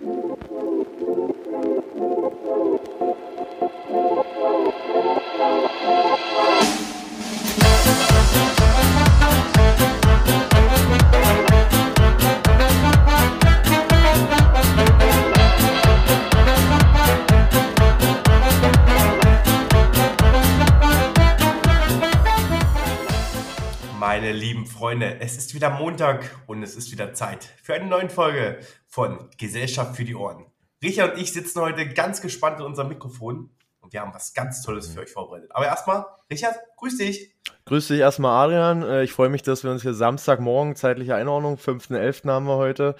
Meine Freunde, es ist wieder Montag und es ist wieder Zeit für eine neue Folge von Gesellschaft für die Ohren. Richard und ich sitzen heute ganz gespannt in unserem Mikrofon und wir haben was ganz Tolles für euch vorbereitet. Aber erstmal, Richard, grüß dich. Grüß dich erstmal, Adrian. Äh, Ich freue mich, dass wir uns hier Samstagmorgen, zeitliche Einordnung, 5.11. haben wir heute,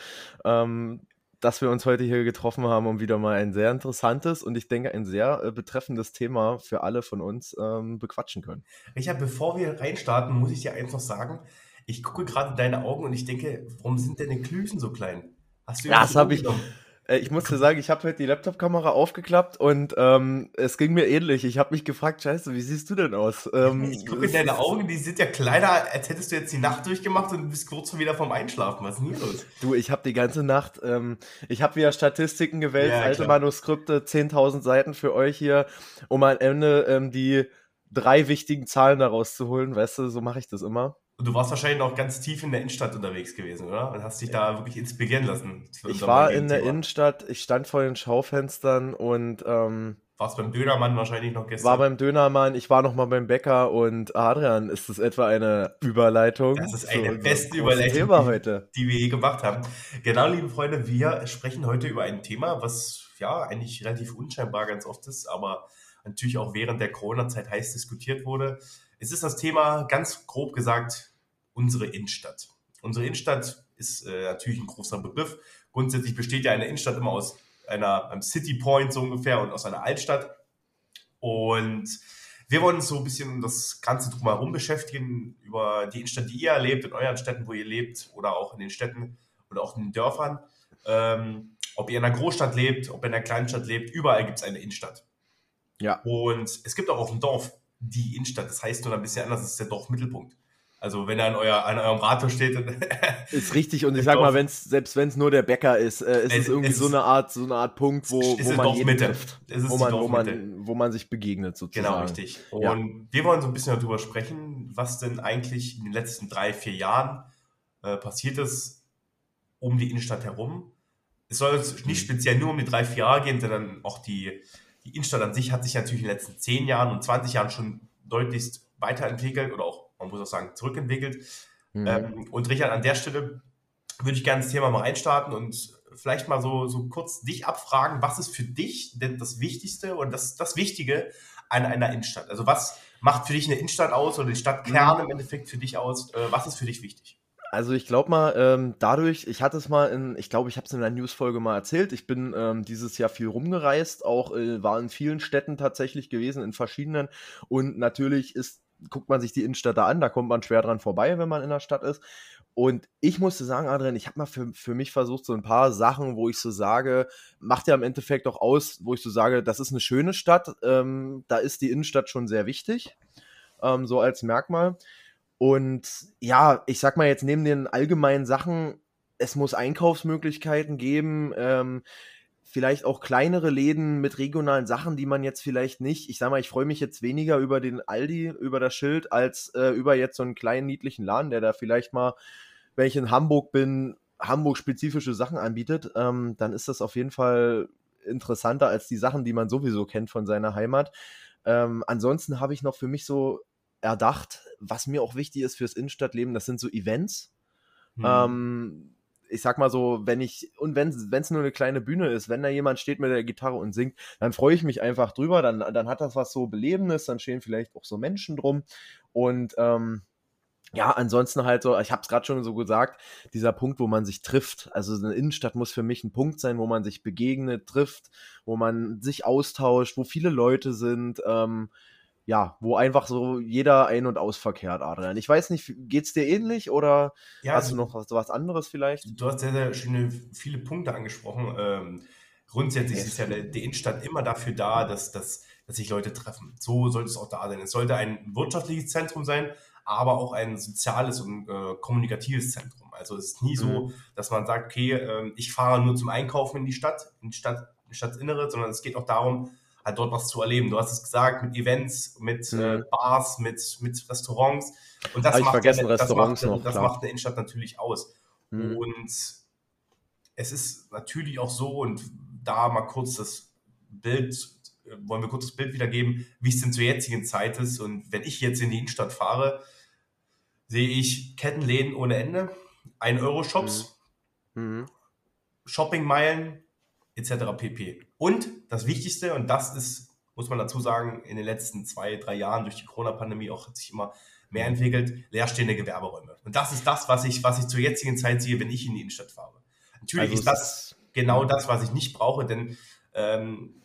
ähm, dass wir uns heute hier getroffen haben, um wieder mal ein sehr interessantes und ich denke ein sehr äh, betreffendes Thema für alle von uns ähm, bequatschen können. Richard, bevor wir reinstarten, muss ich dir eins noch sagen. Ich gucke gerade in deine Augen und ich denke, warum sind denn die Klüsen so klein? Hast du Ja, das habe ich. Äh, ich muss dir sagen, ich habe heute die Laptop-Kamera aufgeklappt und ähm, es ging mir ähnlich. Ich habe mich gefragt, Scheiße, wie siehst du denn aus? Ähm, Ich gucke in deine Augen, die sind ja kleiner, als hättest du jetzt die Nacht durchgemacht und bist kurz vor wieder vorm Einschlafen. Was ist denn hier los? Du, ich habe die ganze Nacht, ähm, ich habe wieder Statistiken gewälzt, Ja, alte klar. Manuskripte, 10.000 Seiten für euch hier, um am Ende ähm, die drei wichtigen Zahlen daraus zu holen. Weißt du, so mache ich das immer. Und du warst wahrscheinlich auch ganz tief in der Innenstadt unterwegs gewesen, oder? Und hast dich da wirklich inspirieren lassen. Ich war in der. Innenstadt, ich stand vor den Schaufenstern und ähm, Warst beim Dönermann wahrscheinlich noch gestern. war beim Dönermann, ich war noch mal beim Bäcker und Adrian, ist das etwa eine Überleitung? Das ist eine unserem beste Überleitung. Thema heute. die wir je gemacht haben. Genau, liebe Freunde, wir sprechen heute über ein Thema, was ja eigentlich relativ unscheinbar ganz oft ist, aber natürlich auch während der Corona-Zeit heiß diskutiert wurde. Es ist das Thema, ganz grob gesagt, unsere Innenstadt. Unsere Innenstadt ist äh, natürlich ein großer Begriff. Grundsätzlich besteht ja eine Innenstadt immer aus einer, einem City Point so ungefähr und aus einer Altstadt. Und wir wollen uns so ein bisschen um das Ganze drumherum beschäftigen, über die Innenstadt, die ihr erlebt, in euren Städten, wo ihr lebt, oder auch in den Städten oder auch in den Dörfern. Ähm, ob ihr in einer Großstadt lebt, ob ihr in einer Kleinstadt lebt, überall gibt es eine Innenstadt. Ja. Und es gibt auch auf dem Dorf die Innenstadt. Das heißt nur ein bisschen anders, das ist der Dorfmittelpunkt. Also wenn er an, euer, an eurem Rathaus steht, dann Ist richtig und ich sag mal, wenn's, selbst wenn es nur der Bäcker ist, äh, ist Es- es irgendwie es so eine Art, so eine Art Punkt, wo, wo man jeden trifft, wo man, wo man, wo man sich begegnet sozusagen. Genau, richtig. Ja. Und wir wollen so ein bisschen darüber sprechen, was denn eigentlich in den letzten drei, vier Jahren äh, passiert ist um die Innenstadt herum. Es soll jetzt nicht speziell nur um die drei, vier Jahre gehen, sondern auch die, die Innenstadt an sich hat sich natürlich in den letzten zehn Jahren und 20 Jahren schon deutlichst weiterentwickelt oder auch, man muss auch sagen, zurückentwickelt. Mhm. Ähm, und Richard, an der Stelle würde ich gerne das Thema mal reinstarten und vielleicht mal so, so kurz dich abfragen, was ist für dich denn das Wichtigste und das, das Wichtige an einer Innenstadt? Also was macht für dich eine Innenstadt aus oder die Stadtkern im Endeffekt für dich aus? Äh, was ist für dich wichtig? Also ich glaube mal, ähm, dadurch, ich hatte es mal in, ich glaube, ich habe es in einer Newsfolge mal erzählt, ich bin ähm, dieses Jahr viel rumgereist, auch äh, war in vielen Städten tatsächlich gewesen, in verschiedenen und natürlich ist, guckt man sich die Innenstadt da an, da kommt man schwer dran vorbei, wenn man in der Stadt ist und ich musste sagen, Adrian, ich habe mal für, für mich versucht, so ein paar Sachen, wo ich so sage, macht ja im Endeffekt auch aus, wo ich so sage, das ist eine schöne Stadt, ähm, da ist die Innenstadt schon sehr wichtig, ähm, so als Merkmal. Und ja, ich sag mal jetzt neben den allgemeinen Sachen, es muss Einkaufsmöglichkeiten geben, ähm, vielleicht auch kleinere Läden mit regionalen Sachen, die man jetzt vielleicht nicht, ich sag mal, ich freue mich jetzt weniger über den Aldi, über das Schild, als äh, über jetzt so einen kleinen niedlichen Laden, der da vielleicht mal, wenn ich in Hamburg bin, Hamburg-spezifische Sachen anbietet, ähm, dann ist das auf jeden Fall interessanter als die Sachen, die man sowieso kennt von seiner Heimat. Ähm, ansonsten habe ich noch für mich so erdacht, was mir auch wichtig ist fürs Innenstadtleben, das sind so Events. Hm. Ähm, ich sag mal so, wenn ich, und wenn es nur eine kleine Bühne ist, wenn da jemand steht mit der Gitarre und singt, dann freue ich mich einfach drüber, dann, dann hat das was so Belebendes, dann stehen vielleicht auch so Menschen drum. Und ähm, ja, ansonsten halt so, ich habe es gerade schon so gesagt, dieser Punkt, wo man sich trifft. Also eine Innenstadt muss für mich ein Punkt sein, wo man sich begegnet, trifft, wo man sich austauscht, wo viele Leute sind. Ähm, ja, wo einfach so jeder ein- und ausverkehrt, Adrian. Ich weiß nicht, geht's dir ähnlich oder Ja, hast also- du noch was, was anderes vielleicht? Du hast sehr, sehr schöne, viele Punkte angesprochen. Ähm, grundsätzlich Yes. ist ja der, die Innenstadt immer dafür da, dass, dass, dass sich Leute treffen. So sollte es auch da sein. Es sollte ein wirtschaftliches Zentrum sein, aber auch ein soziales und äh, kommunikatives Zentrum. Also es ist nie so, mhm. dass man sagt, okay, äh, ich fahre nur zum Einkaufen in die Stadt, in die Stadt, in die Stadtinnere, sondern es geht auch darum, halt dort was zu erleben. Du hast es gesagt, mit Events, mit mhm. äh, Bars, mit, mit Restaurants. Und das, macht, eine, das, macht, noch, das macht eine Innenstadt natürlich aus. Mhm. Und es ist natürlich auch so, und da mal kurz das Bild, äh, wollen wir kurz das Bild wiedergeben, wie es denn zur jetzigen Zeit ist. Und wenn ich jetzt in die Innenstadt fahre, sehe ich Kettenläden ohne Ende, 1-Euro-Shops, mhm. mhm. Shoppingmeilen etc. pp. Und das Wichtigste, und das ist, muss man dazu sagen, in den letzten zwei, drei Jahren durch die Corona-Pandemie auch hat sich immer mehr entwickelt, leerstehende Gewerberäume. Und das ist das, was ich, was ich zur jetzigen Zeit sehe, wenn ich in die Innenstadt fahre. Natürlich also ist das genau das, was ich nicht brauche, denn ähm,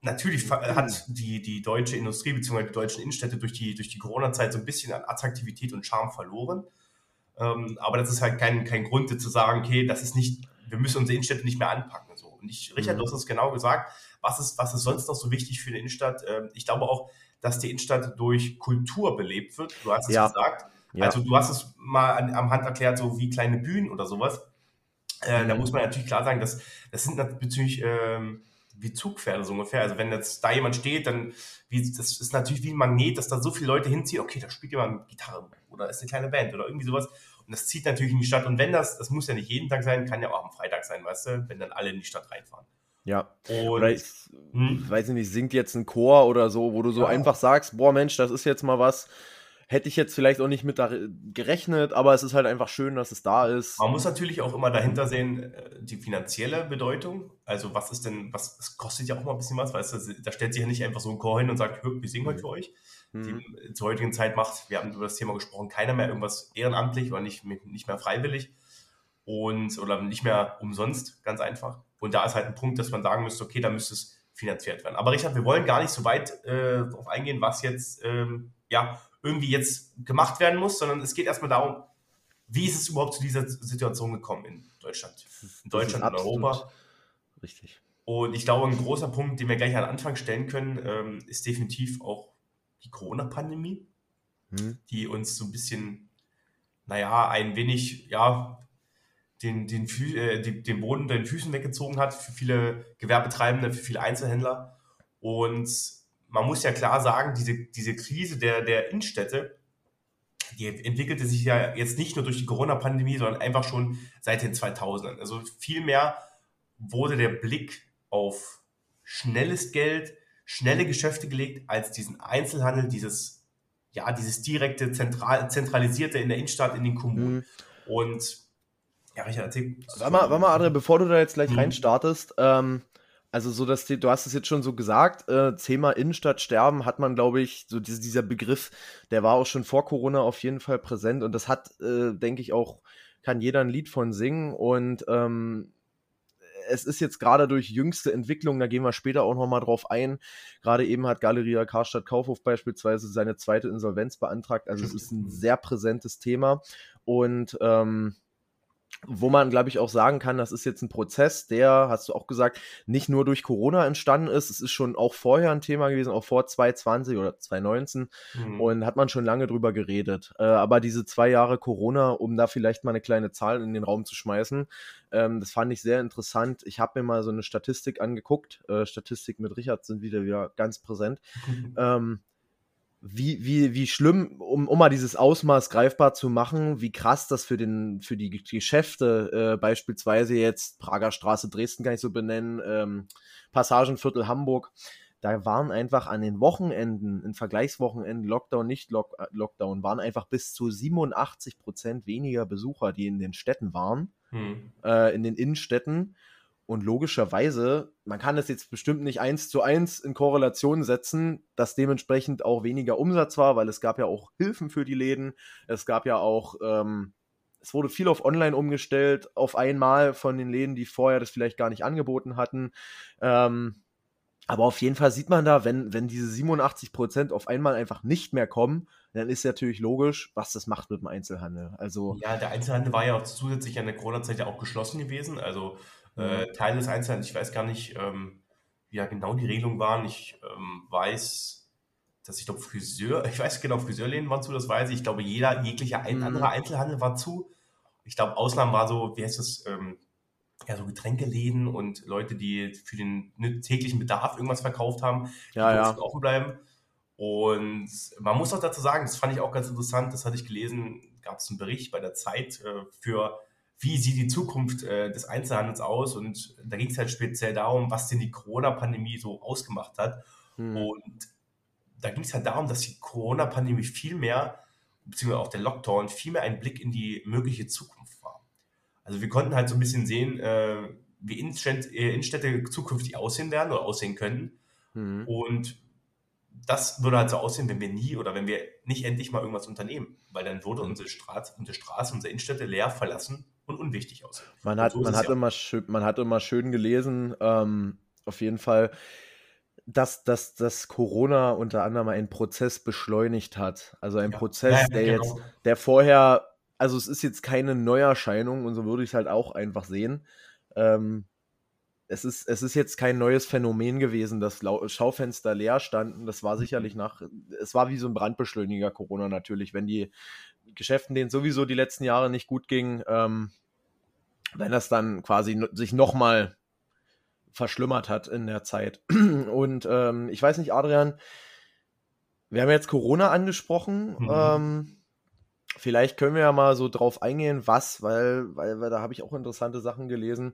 natürlich hat die, die deutsche Industrie bzw. die deutschen Innenstädte durch die, durch die Corona-Zeit so ein bisschen an Attraktivität und Charme verloren. Ähm, aber das ist halt kein, kein Grund zu sagen, okay, das ist nicht, wir müssen unsere Innenstädte nicht mehr anpacken. Und ich, Richard, mhm. du hast es genau gesagt, was ist, was ist sonst noch so wichtig für eine Innenstadt? Ähm, ich glaube auch, dass die Innenstadt durch Kultur belebt wird. Du hast es ja. gesagt. Ja. Also du hast es mal an, am Hand erklärt, so wie kleine Bühnen oder sowas. Äh, da muss man natürlich klar sagen, dass das sind natürlich ähm, wie Zugpferde so ungefähr. Also wenn jetzt da jemand steht, dann wie, das ist natürlich wie ein Magnet, dass da so viele Leute hinziehen. Okay, da spielt jemand Gitarre oder ist eine kleine Band oder irgendwie sowas. Und das zieht natürlich in die Stadt. Und wenn das, das muss ja nicht jeden Tag sein, kann ja auch am Freitag sein, weißt du, wenn dann alle in die Stadt reinfahren. Ja. Und, oder ich, hm? weiß nicht, singt jetzt ein Chor oder so, wo du so ja. einfach sagst, boah Mensch, das ist jetzt mal was, Hätte ich jetzt vielleicht auch nicht mit da gerechnet, aber es ist halt einfach schön, dass es da ist. Man muss natürlich auch immer dahinter sehen, äh, die finanzielle Bedeutung. Also was ist denn, was, es kostet ja auch mal ein bisschen was, weißt du, da stellt sich ja nicht einfach so ein Chor hin und sagt, wir singen heute für euch. Mhm. Die, zur heutigen Zeit macht, wir haben über das Thema gesprochen, keiner mehr irgendwas ehrenamtlich oder nicht, nicht mehr freiwillig und oder nicht mehr umsonst, ganz einfach. Und da ist halt ein Punkt, dass man sagen müsste, okay, da müsste es finanziert werden. Aber Richard, wir wollen gar nicht so weit äh, darauf eingehen, was jetzt ähm, ja irgendwie jetzt gemacht werden muss, sondern es geht erstmal darum, wie ist es überhaupt zu dieser Situation gekommen in Deutschland? In Deutschland, in Europa. Richtig. Und ich glaube, ein großer Punkt, den wir gleich an Anfang stellen können, ähm, ist definitiv auch die Corona-Pandemie, hm. die uns so ein bisschen, naja, ein wenig, ja, den, den, äh, den Boden den Füßen weggezogen hat für viele Gewerbetreibende, für viele Einzelhändler. Und man muss ja klar sagen, diese, diese Krise der, der Innenstädte, die entwickelte sich ja jetzt nicht nur durch die Corona-Pandemie, sondern einfach schon seit den 2000ern. Also vielmehr wurde der Blick auf schnelles Geld, schnelle Geschäfte gelegt, als diesen Einzelhandel, dieses, ja, dieses direkte, zentral, zentralisierte in der Innenstadt, in den Kommunen. Mhm. Und ja, Richard, erzähl. Warte mal, warte mal, Adrian, bevor du da jetzt gleich mhm. reinstartest, ähm, also so, dass die, du hast es jetzt schon so gesagt, äh, Thema Innenstadt sterben hat man, glaube ich, so diese, dieser Begriff, der war auch schon vor Corona auf jeden Fall präsent und das hat, äh, denke ich, auch, kann jeder ein Lied von singen und ähm, es ist jetzt gerade durch jüngste Entwicklungen, da gehen wir später auch nochmal drauf ein. Gerade eben hat Galeria Karstadt Kaufhof beispielsweise seine zweite Insolvenz beantragt. Also es ist ein sehr präsentes Thema. Und ähm, wo man, glaube ich, auch sagen kann, das ist jetzt ein Prozess, der, hast du auch gesagt, nicht nur durch Corona entstanden ist. Es ist schon auch vorher ein Thema gewesen, auch vor 2020 oder 2019 mhm. und hat man schon lange drüber geredet. Äh, aber diese zwei Jahre Corona, um da vielleicht mal eine kleine Zahl in den Raum zu schmeißen, ähm, das fand ich sehr interessant. Ich habe mir mal so eine Statistik angeguckt. Äh, Statistik mit Richard sind wieder, wieder ganz präsent. Mhm. Ähm, wie, wie, wie schlimm, um, um mal dieses Ausmaß greifbar zu machen, wie krass das für, den, für die Geschäfte, äh, beispielsweise jetzt Prager Straße Dresden kann ich so benennen, ähm, Passagenviertel Hamburg, da waren einfach an den Wochenenden, in Vergleichswochenenden, Lockdown, nicht Lock, äh, Lockdown, waren einfach bis zu 87 Prozent weniger Besucher, die in den Städten waren, hm. äh, in den Innenstädten. Und logischerweise, man kann das jetzt bestimmt nicht eins zu eins in Korrelation setzen, dass dementsprechend auch weniger Umsatz war, weil es gab ja auch Hilfen für die Läden. Es gab ja auch, ähm, es wurde viel auf Online umgestellt, auf einmal von den Läden, die vorher das vielleicht gar nicht angeboten hatten. Ähm, aber auf jeden Fall sieht man da, wenn, wenn diese 87 Prozent auf einmal einfach nicht mehr kommen, dann ist natürlich logisch, was das macht mit dem Einzelhandel. Also, ja, der Einzelhandel war ja auch zusätzlich an der Corona-Zeit ja auch geschlossen gewesen. Also äh. Teil des Einzelhandels. Ich weiß gar nicht, ähm, wie ja genau die Regelungen waren. Ich ähm, weiß, dass ich glaube, Friseur, ich weiß genau, Friseurläden waren zu, das weiß ich. Ich glaube, jeder, jeglicher ein, mhm. anderer Einzelhandel war zu. Ich glaube, Ausland war so, wie heißt das, ähm, ja, so Getränkeläden und Leute, die für den ne, täglichen Bedarf irgendwas verkauft haben, die ja, ja. offen bleiben. Und man muss auch dazu sagen, das fand ich auch ganz interessant, das hatte ich gelesen, gab es einen Bericht bei der Zeit äh, für, wie sieht die Zukunft äh, des Einzelhandels aus? Und da ging es halt speziell darum, was denn die Corona-Pandemie so ausgemacht hat. Hm. Und da ging es halt darum, dass die Corona-Pandemie viel mehr, beziehungsweise auch der Lockdown, viel mehr ein Blick in die mögliche Zukunft war. Also wir konnten halt so ein bisschen sehen, äh, wie Innenstädte, äh, Innenstädte zukünftig aussehen werden oder aussehen können. Mhm. Und das würde halt so aussehen, wenn wir nie oder wenn wir nicht endlich mal irgendwas unternehmen, weil dann würde unsere Straße, unsere Straße, unsere Innenstädte leer verlassen und unwichtig aussehen. Man hat, so man hat, ja immer, schön, man hat immer schön gelesen, ähm, auf jeden Fall, dass, dass, dass Corona unter anderem einen Prozess beschleunigt hat. Also ein ja. Prozess, ja, der genau. jetzt, der vorher, also es ist jetzt keine Neuerscheinung und so würde ich es halt auch einfach sehen. Ähm, es ist, es ist jetzt kein neues Phänomen gewesen, dass Schaufenster leer standen. Das war sicherlich nach, es war wie so ein Brandbeschleuniger Corona natürlich, wenn die Geschäften, denen sowieso die letzten Jahre nicht gut ging, ähm, wenn das dann quasi sich nochmal verschlimmert hat in der Zeit. Und ähm, ich weiß nicht, Adrian, wir haben jetzt Corona angesprochen. Mhm. Ähm, vielleicht können wir ja mal so drauf eingehen, was, weil, weil, weil da habe ich auch interessante Sachen gelesen,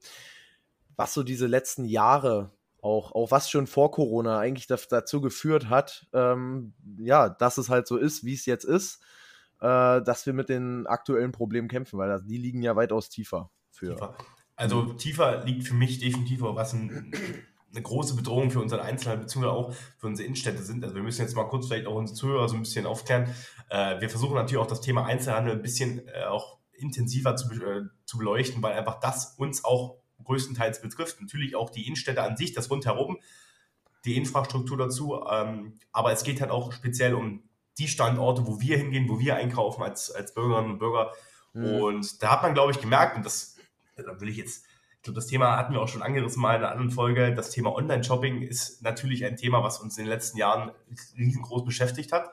was so diese letzten Jahre auch, auch was schon vor Corona eigentlich dazu geführt hat, ähm, ja, dass es halt so ist, wie es jetzt ist, äh, dass wir mit den aktuellen Problemen kämpfen, weil die liegen ja weitaus tiefer für. Tiefer. Also tiefer liegt für mich definitiv was ein, eine große Bedrohung für unseren Einzelhandel, beziehungsweise auch für unsere Innenstädte sind. Also wir müssen jetzt mal kurz vielleicht auch unsere Zuhörer so ein bisschen aufklären. Äh, wir versuchen natürlich auch das Thema Einzelhandel ein bisschen äh, auch intensiver zu, äh, zu beleuchten, weil einfach das uns auch größtenteils betrifft. Natürlich auch die Innenstädte an sich, das rundherum, die Infrastruktur dazu. Ähm, aber es geht halt auch speziell um die Standorte, wo wir hingehen, wo wir einkaufen als, als Bürgerinnen und Bürger. Mhm. Und da hat man, glaube ich, gemerkt, und das da will ich jetzt, ich glaube, das Thema hatten wir auch schon angerissen mal in einer anderen Folge. Das Thema Online-Shopping ist natürlich ein Thema, was uns in den letzten Jahren riesengroß beschäftigt hat.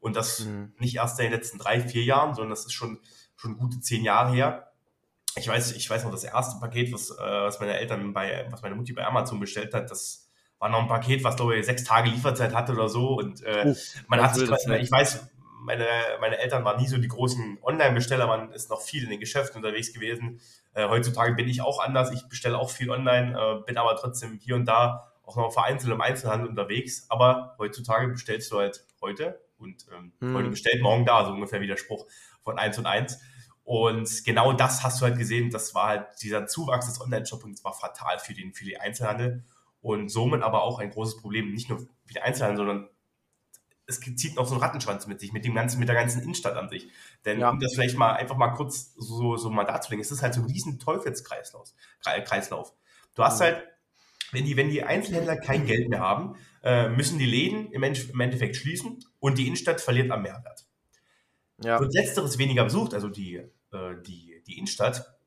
Und das mhm. nicht erst in den letzten drei, vier Jahren, sondern das ist schon, schon gute zehn Jahre her. Ich weiß, ich weiß noch, das erste Paket, was, äh, was meine Eltern bei, was meine Mutti bei Amazon bestellt hat, das war noch ein Paket, was glaube ich sechs Tage Lieferzeit hatte oder so. Und äh, man hat sich, ich weiß, meine, meine Eltern waren nie so die großen Online-Besteller, man ist noch viel in den Geschäften unterwegs gewesen. Äh, heutzutage bin ich auch anders, ich bestelle auch viel online, äh, bin aber trotzdem hier und da auch noch vereinzelt im Einzelhandel unterwegs. Aber heutzutage bestellst du halt heute und ähm, hm. heute bestellt, morgen da, so ungefähr wie der Spruch von 1 und 1. Und genau das hast du halt gesehen, das war halt dieser Zuwachs des Online-Shoppings war fatal für den, für den Einzelhandel und somit aber auch ein großes Problem, nicht nur für den Einzelhandel, sondern es zieht noch so einen Rattenschwanz mit sich, mit dem ganzen, mit der ganzen Innenstadt an sich. Denn ja. um das vielleicht mal einfach mal kurz so, so mal darzulegen, es ist halt so ein riesen Teufelskreislauf. Kreislauf. Du hast mhm. halt, wenn die, wenn die Einzelhändler kein Geld mehr haben, äh, müssen die Läden im, Endeffekt schließen und die Innenstadt verliert am Mehrwert. Ja. Wird letzteres weniger besucht, also die, äh, die, die Innenstadt,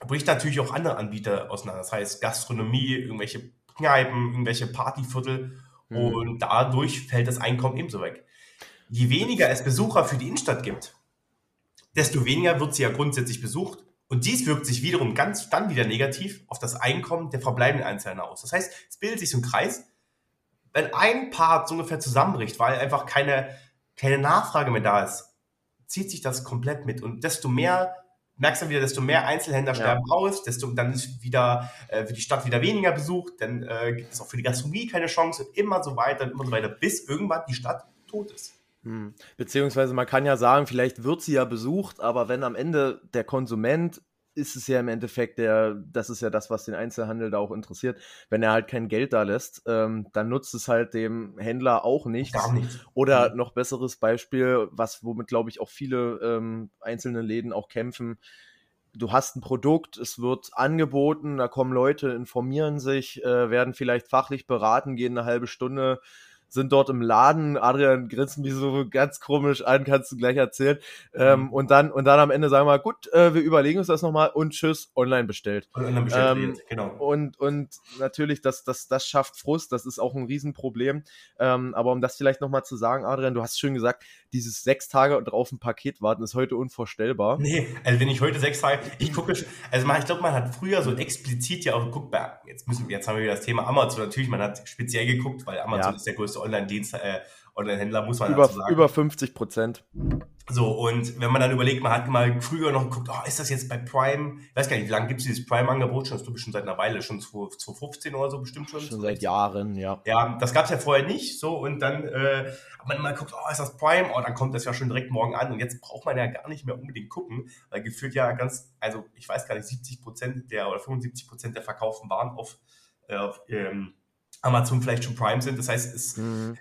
bricht natürlich auch andere Anbieter auseinander. Das heißt Gastronomie, irgendwelche Kneipen, irgendwelche Partyviertel Mhm. Und dadurch fällt das Einkommen ebenso weg. Je weniger es Besucher für die Innenstadt gibt, desto weniger wird sie ja grundsätzlich besucht. Und dies wirkt sich wiederum ganz dann wieder negativ auf das Einkommen der verbleibenden Einzelnen aus. Das heißt, es bildet sich so ein Kreis, wenn ein Part so ungefähr zusammenbricht, weil einfach keine, keine Nachfrage mehr da ist, zieht sich das komplett mit. Und desto mehr merkst du wieder, desto mehr Einzelhändler ja. sterben aus, desto dann ist wieder äh, wird die Stadt wieder weniger besucht, dann äh, gibt es auch für die Gastronomie keine Chance und immer so weiter und immer so weiter, bis irgendwann die Stadt tot ist. Hm. Beziehungsweise man kann ja sagen, vielleicht wird sie ja besucht, aber wenn am Ende der Konsument ist es ja im Endeffekt der, das ist ja das, was den Einzelhandel da auch interessiert. Wenn er halt kein Geld da lässt, ähm, dann nutzt es halt dem Händler auch nichts. Gar nichts. Oder noch besseres Beispiel, was womit glaube ich auch viele ähm, einzelne Läden auch kämpfen. Du hast ein Produkt, es wird angeboten, da kommen Leute, informieren sich, äh, werden vielleicht fachlich beraten, gehen eine halbe Stunde sind dort im Laden. Adrian grinst mich so ganz komisch an, kannst du gleich erzählen. Ähm, mhm. und dann und dann am Ende sagen wir, gut, äh, wir überlegen uns das nochmal und tschüss, online bestellt. Online bestellt, ähm, genau. Und, und natürlich, das, das, das schafft Frust, das ist auch ein Riesenproblem. Ähm, aber um das vielleicht nochmal zu sagen, Adrian, du hast schön gesagt, dieses sechs Tage drauf ein Paket warten ist heute unvorstellbar. Nee, also wenn ich heute sechs Tage, ich gucke, also man, ich glaube, man hat früher so explizit ja auch geguckt, jetzt müssen jetzt haben wir wieder das Thema Amazon, natürlich, man hat speziell geguckt, weil Amazon ja. ist der größte Online-Dienst, äh, Online-Händler, muss man über, dazu sagen. Über 50 Prozent. So, und wenn man dann überlegt, man hat mal früher noch geguckt, oh, ist das jetzt bei Prime? Ich weiß gar nicht, wie lange gibt es dieses Prime-Angebot schon? Das ist schon seit einer Weile, schon 2015 oder so bestimmt schon. Schon seit Jahren, ja. Ja, das gab es ja vorher nicht. So, und dann äh, hat man mal geguckt, oh, ist das Prime? Oh, dann kommt das ja schon direkt morgen an. Und jetzt braucht man ja gar nicht mehr unbedingt gucken, weil gefühlt ja ganz, also ich weiß gar nicht, 70 Prozent der oder 75 Prozent der verkauften Waren auf, äh, auf ähm, Amazon vielleicht schon Prime sind. Das heißt, es, mhm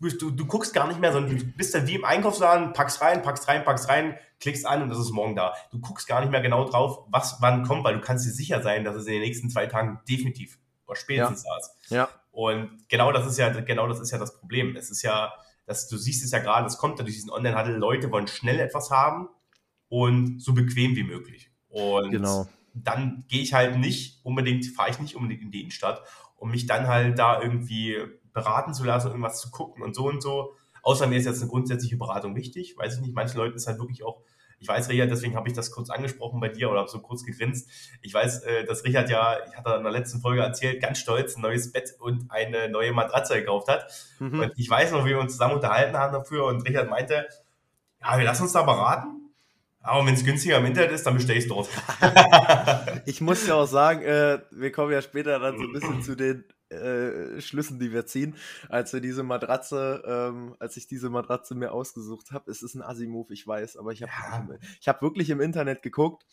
du, du guckst gar nicht mehr, sondern du bist dann wie im Einkaufsladen, packst rein, packst rein, packst rein, klickst an und das ist morgen da. Du guckst gar nicht mehr genau drauf, was wann kommt, weil du kannst dir sicher sein, dass es in den nächsten zwei Tagen definitiv oder spätestens ja. da ist. Ja. Und genau das ist ja, genau das ist ja das Problem. Es ist ja, dass du siehst es ja gerade, es kommt ja durch diesen Online-Handel, Leute wollen schnell etwas haben und so bequem wie möglich. Und genau. dann gehe ich halt nicht unbedingt, fahre ich nicht unbedingt in die Innenstadt, um mich dann halt da irgendwie beraten zu lassen, irgendwas zu gucken und so und so. Außer mir ist jetzt eine grundsätzliche Beratung wichtig. Weiß ich nicht, manchen Leuten ist halt wirklich auch, ich weiß, Richard, deswegen habe ich das kurz angesprochen bei dir oder habe so kurz gegrinst. Ich weiß, äh, dass Richard ja, ich hatte in der letzten Folge erzählt, ganz stolz ein neues Bett und eine neue Matratze gekauft hat. Mhm. Und ich weiß noch, wie wir uns zusammen unterhalten haben dafür und Richard meinte, ja, wir lassen uns da beraten. Aber wenn es günstiger im Internet ist, dann bestelle ich es dort. ich muss ja auch sagen, äh, wir kommen ja später dann so ein bisschen zu den äh, Schlüssen, die wir ziehen, als wir diese Matratze, ähm, als ich diese Matratze mir ausgesucht habe. Es ist ein Assi-Move, ich weiß, aber ich habe ja. ich hab wirklich im Internet geguckt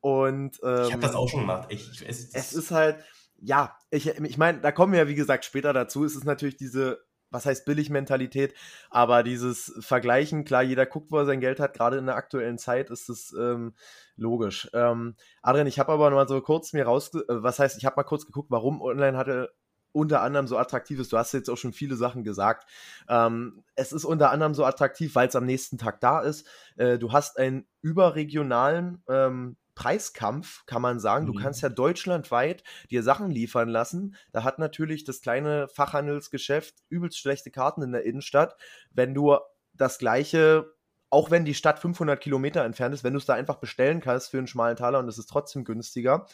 und ähm, ich habe das auch schon gemacht. Ich, ich, es, es ist halt, ja, ich, ich meine, da kommen wir ja wie gesagt später dazu. Es ist natürlich diese was heißt Billig-Mentalität, aber dieses Vergleichen, klar, jeder guckt, wo er sein Geld hat, gerade in der aktuellen Zeit ist es ähm, logisch. Ähm, Adrian, ich habe aber mal so kurz mir raus, äh, was heißt, ich habe mal kurz geguckt, warum online hatte unter anderem so attraktiv ist. Du hast jetzt auch schon viele Sachen gesagt. Ähm, es ist unter anderem so attraktiv, weil es am nächsten Tag da ist. Äh, du hast einen überregionalen ähm, Preiskampf, kann man sagen. Mhm. Du kannst ja deutschlandweit dir Sachen liefern lassen. Da hat natürlich das kleine Fachhandelsgeschäft übelst schlechte Karten in der Innenstadt. Wenn du das gleiche auch wenn die Stadt 500 Kilometer entfernt ist, wenn du es da einfach bestellen kannst für einen schmalen Taler und es ist trotzdem günstiger.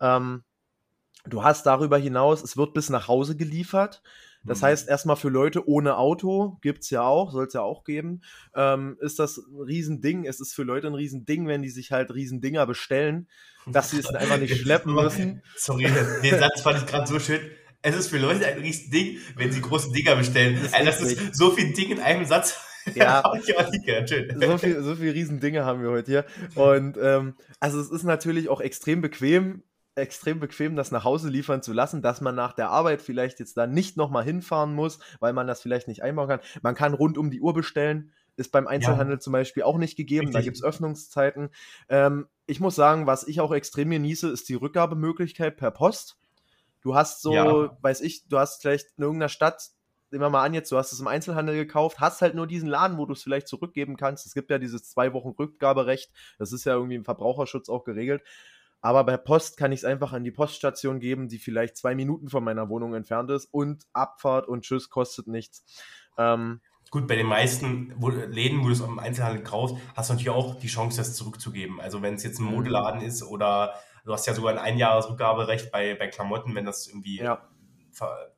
Ähm, Du hast darüber hinaus, es wird bis nach Hause geliefert. Das mhm. heißt, erstmal für Leute ohne Auto, gibt's ja auch, soll es ja auch geben, ähm, ist das ein Riesending. Es ist für Leute ein Riesending, wenn die sich halt Riesendinger bestellen, dass sie es einfach nicht schleppen müssen. Sorry, den Satz fand ich gerade so schön. Es ist für Leute ein Riesending, wenn sie große Dinger bestellen. Das, ist, das ist so viel Ding in einem Satz. Ja, so viel, so viel Riesendinge haben wir heute hier. Und ähm, also es ist natürlich auch extrem bequem extrem bequem, das nach Hause liefern zu lassen, dass man nach der Arbeit vielleicht jetzt da nicht nochmal hinfahren muss, weil man das vielleicht nicht einbauen kann. Man kann rund um die Uhr bestellen, ist beim Einzelhandel ja. zum Beispiel auch nicht gegeben, Richtig. da gibt es Öffnungszeiten. Ähm, ich muss sagen, was ich auch extrem genieße, ist die Rückgabemöglichkeit per Post. Du hast so, ja. weiß ich, du hast vielleicht in irgendeiner Stadt nehmen wir mal an, jetzt, du hast es im Einzelhandel gekauft, hast halt nur diesen Laden, wo du es vielleicht zurückgeben kannst. Es gibt ja dieses zwei Wochen Rückgaberecht, das ist ja irgendwie im Verbraucherschutz auch geregelt. Aber bei Post kann ich es einfach an die Poststation geben, die vielleicht zwei Minuten von meiner Wohnung entfernt ist und Abfahrt und Tschüss kostet nichts. Ähm, Gut, bei den meisten Läden, wo du es im Einzelhandel kaufst, hast du natürlich auch die Chance, das zurückzugeben. Also wenn es jetzt ein mhm. Modeladen ist oder du hast ja sogar ein Einjahresrückgaberecht bei, bei Klamotten, wenn das irgendwie ja. ver,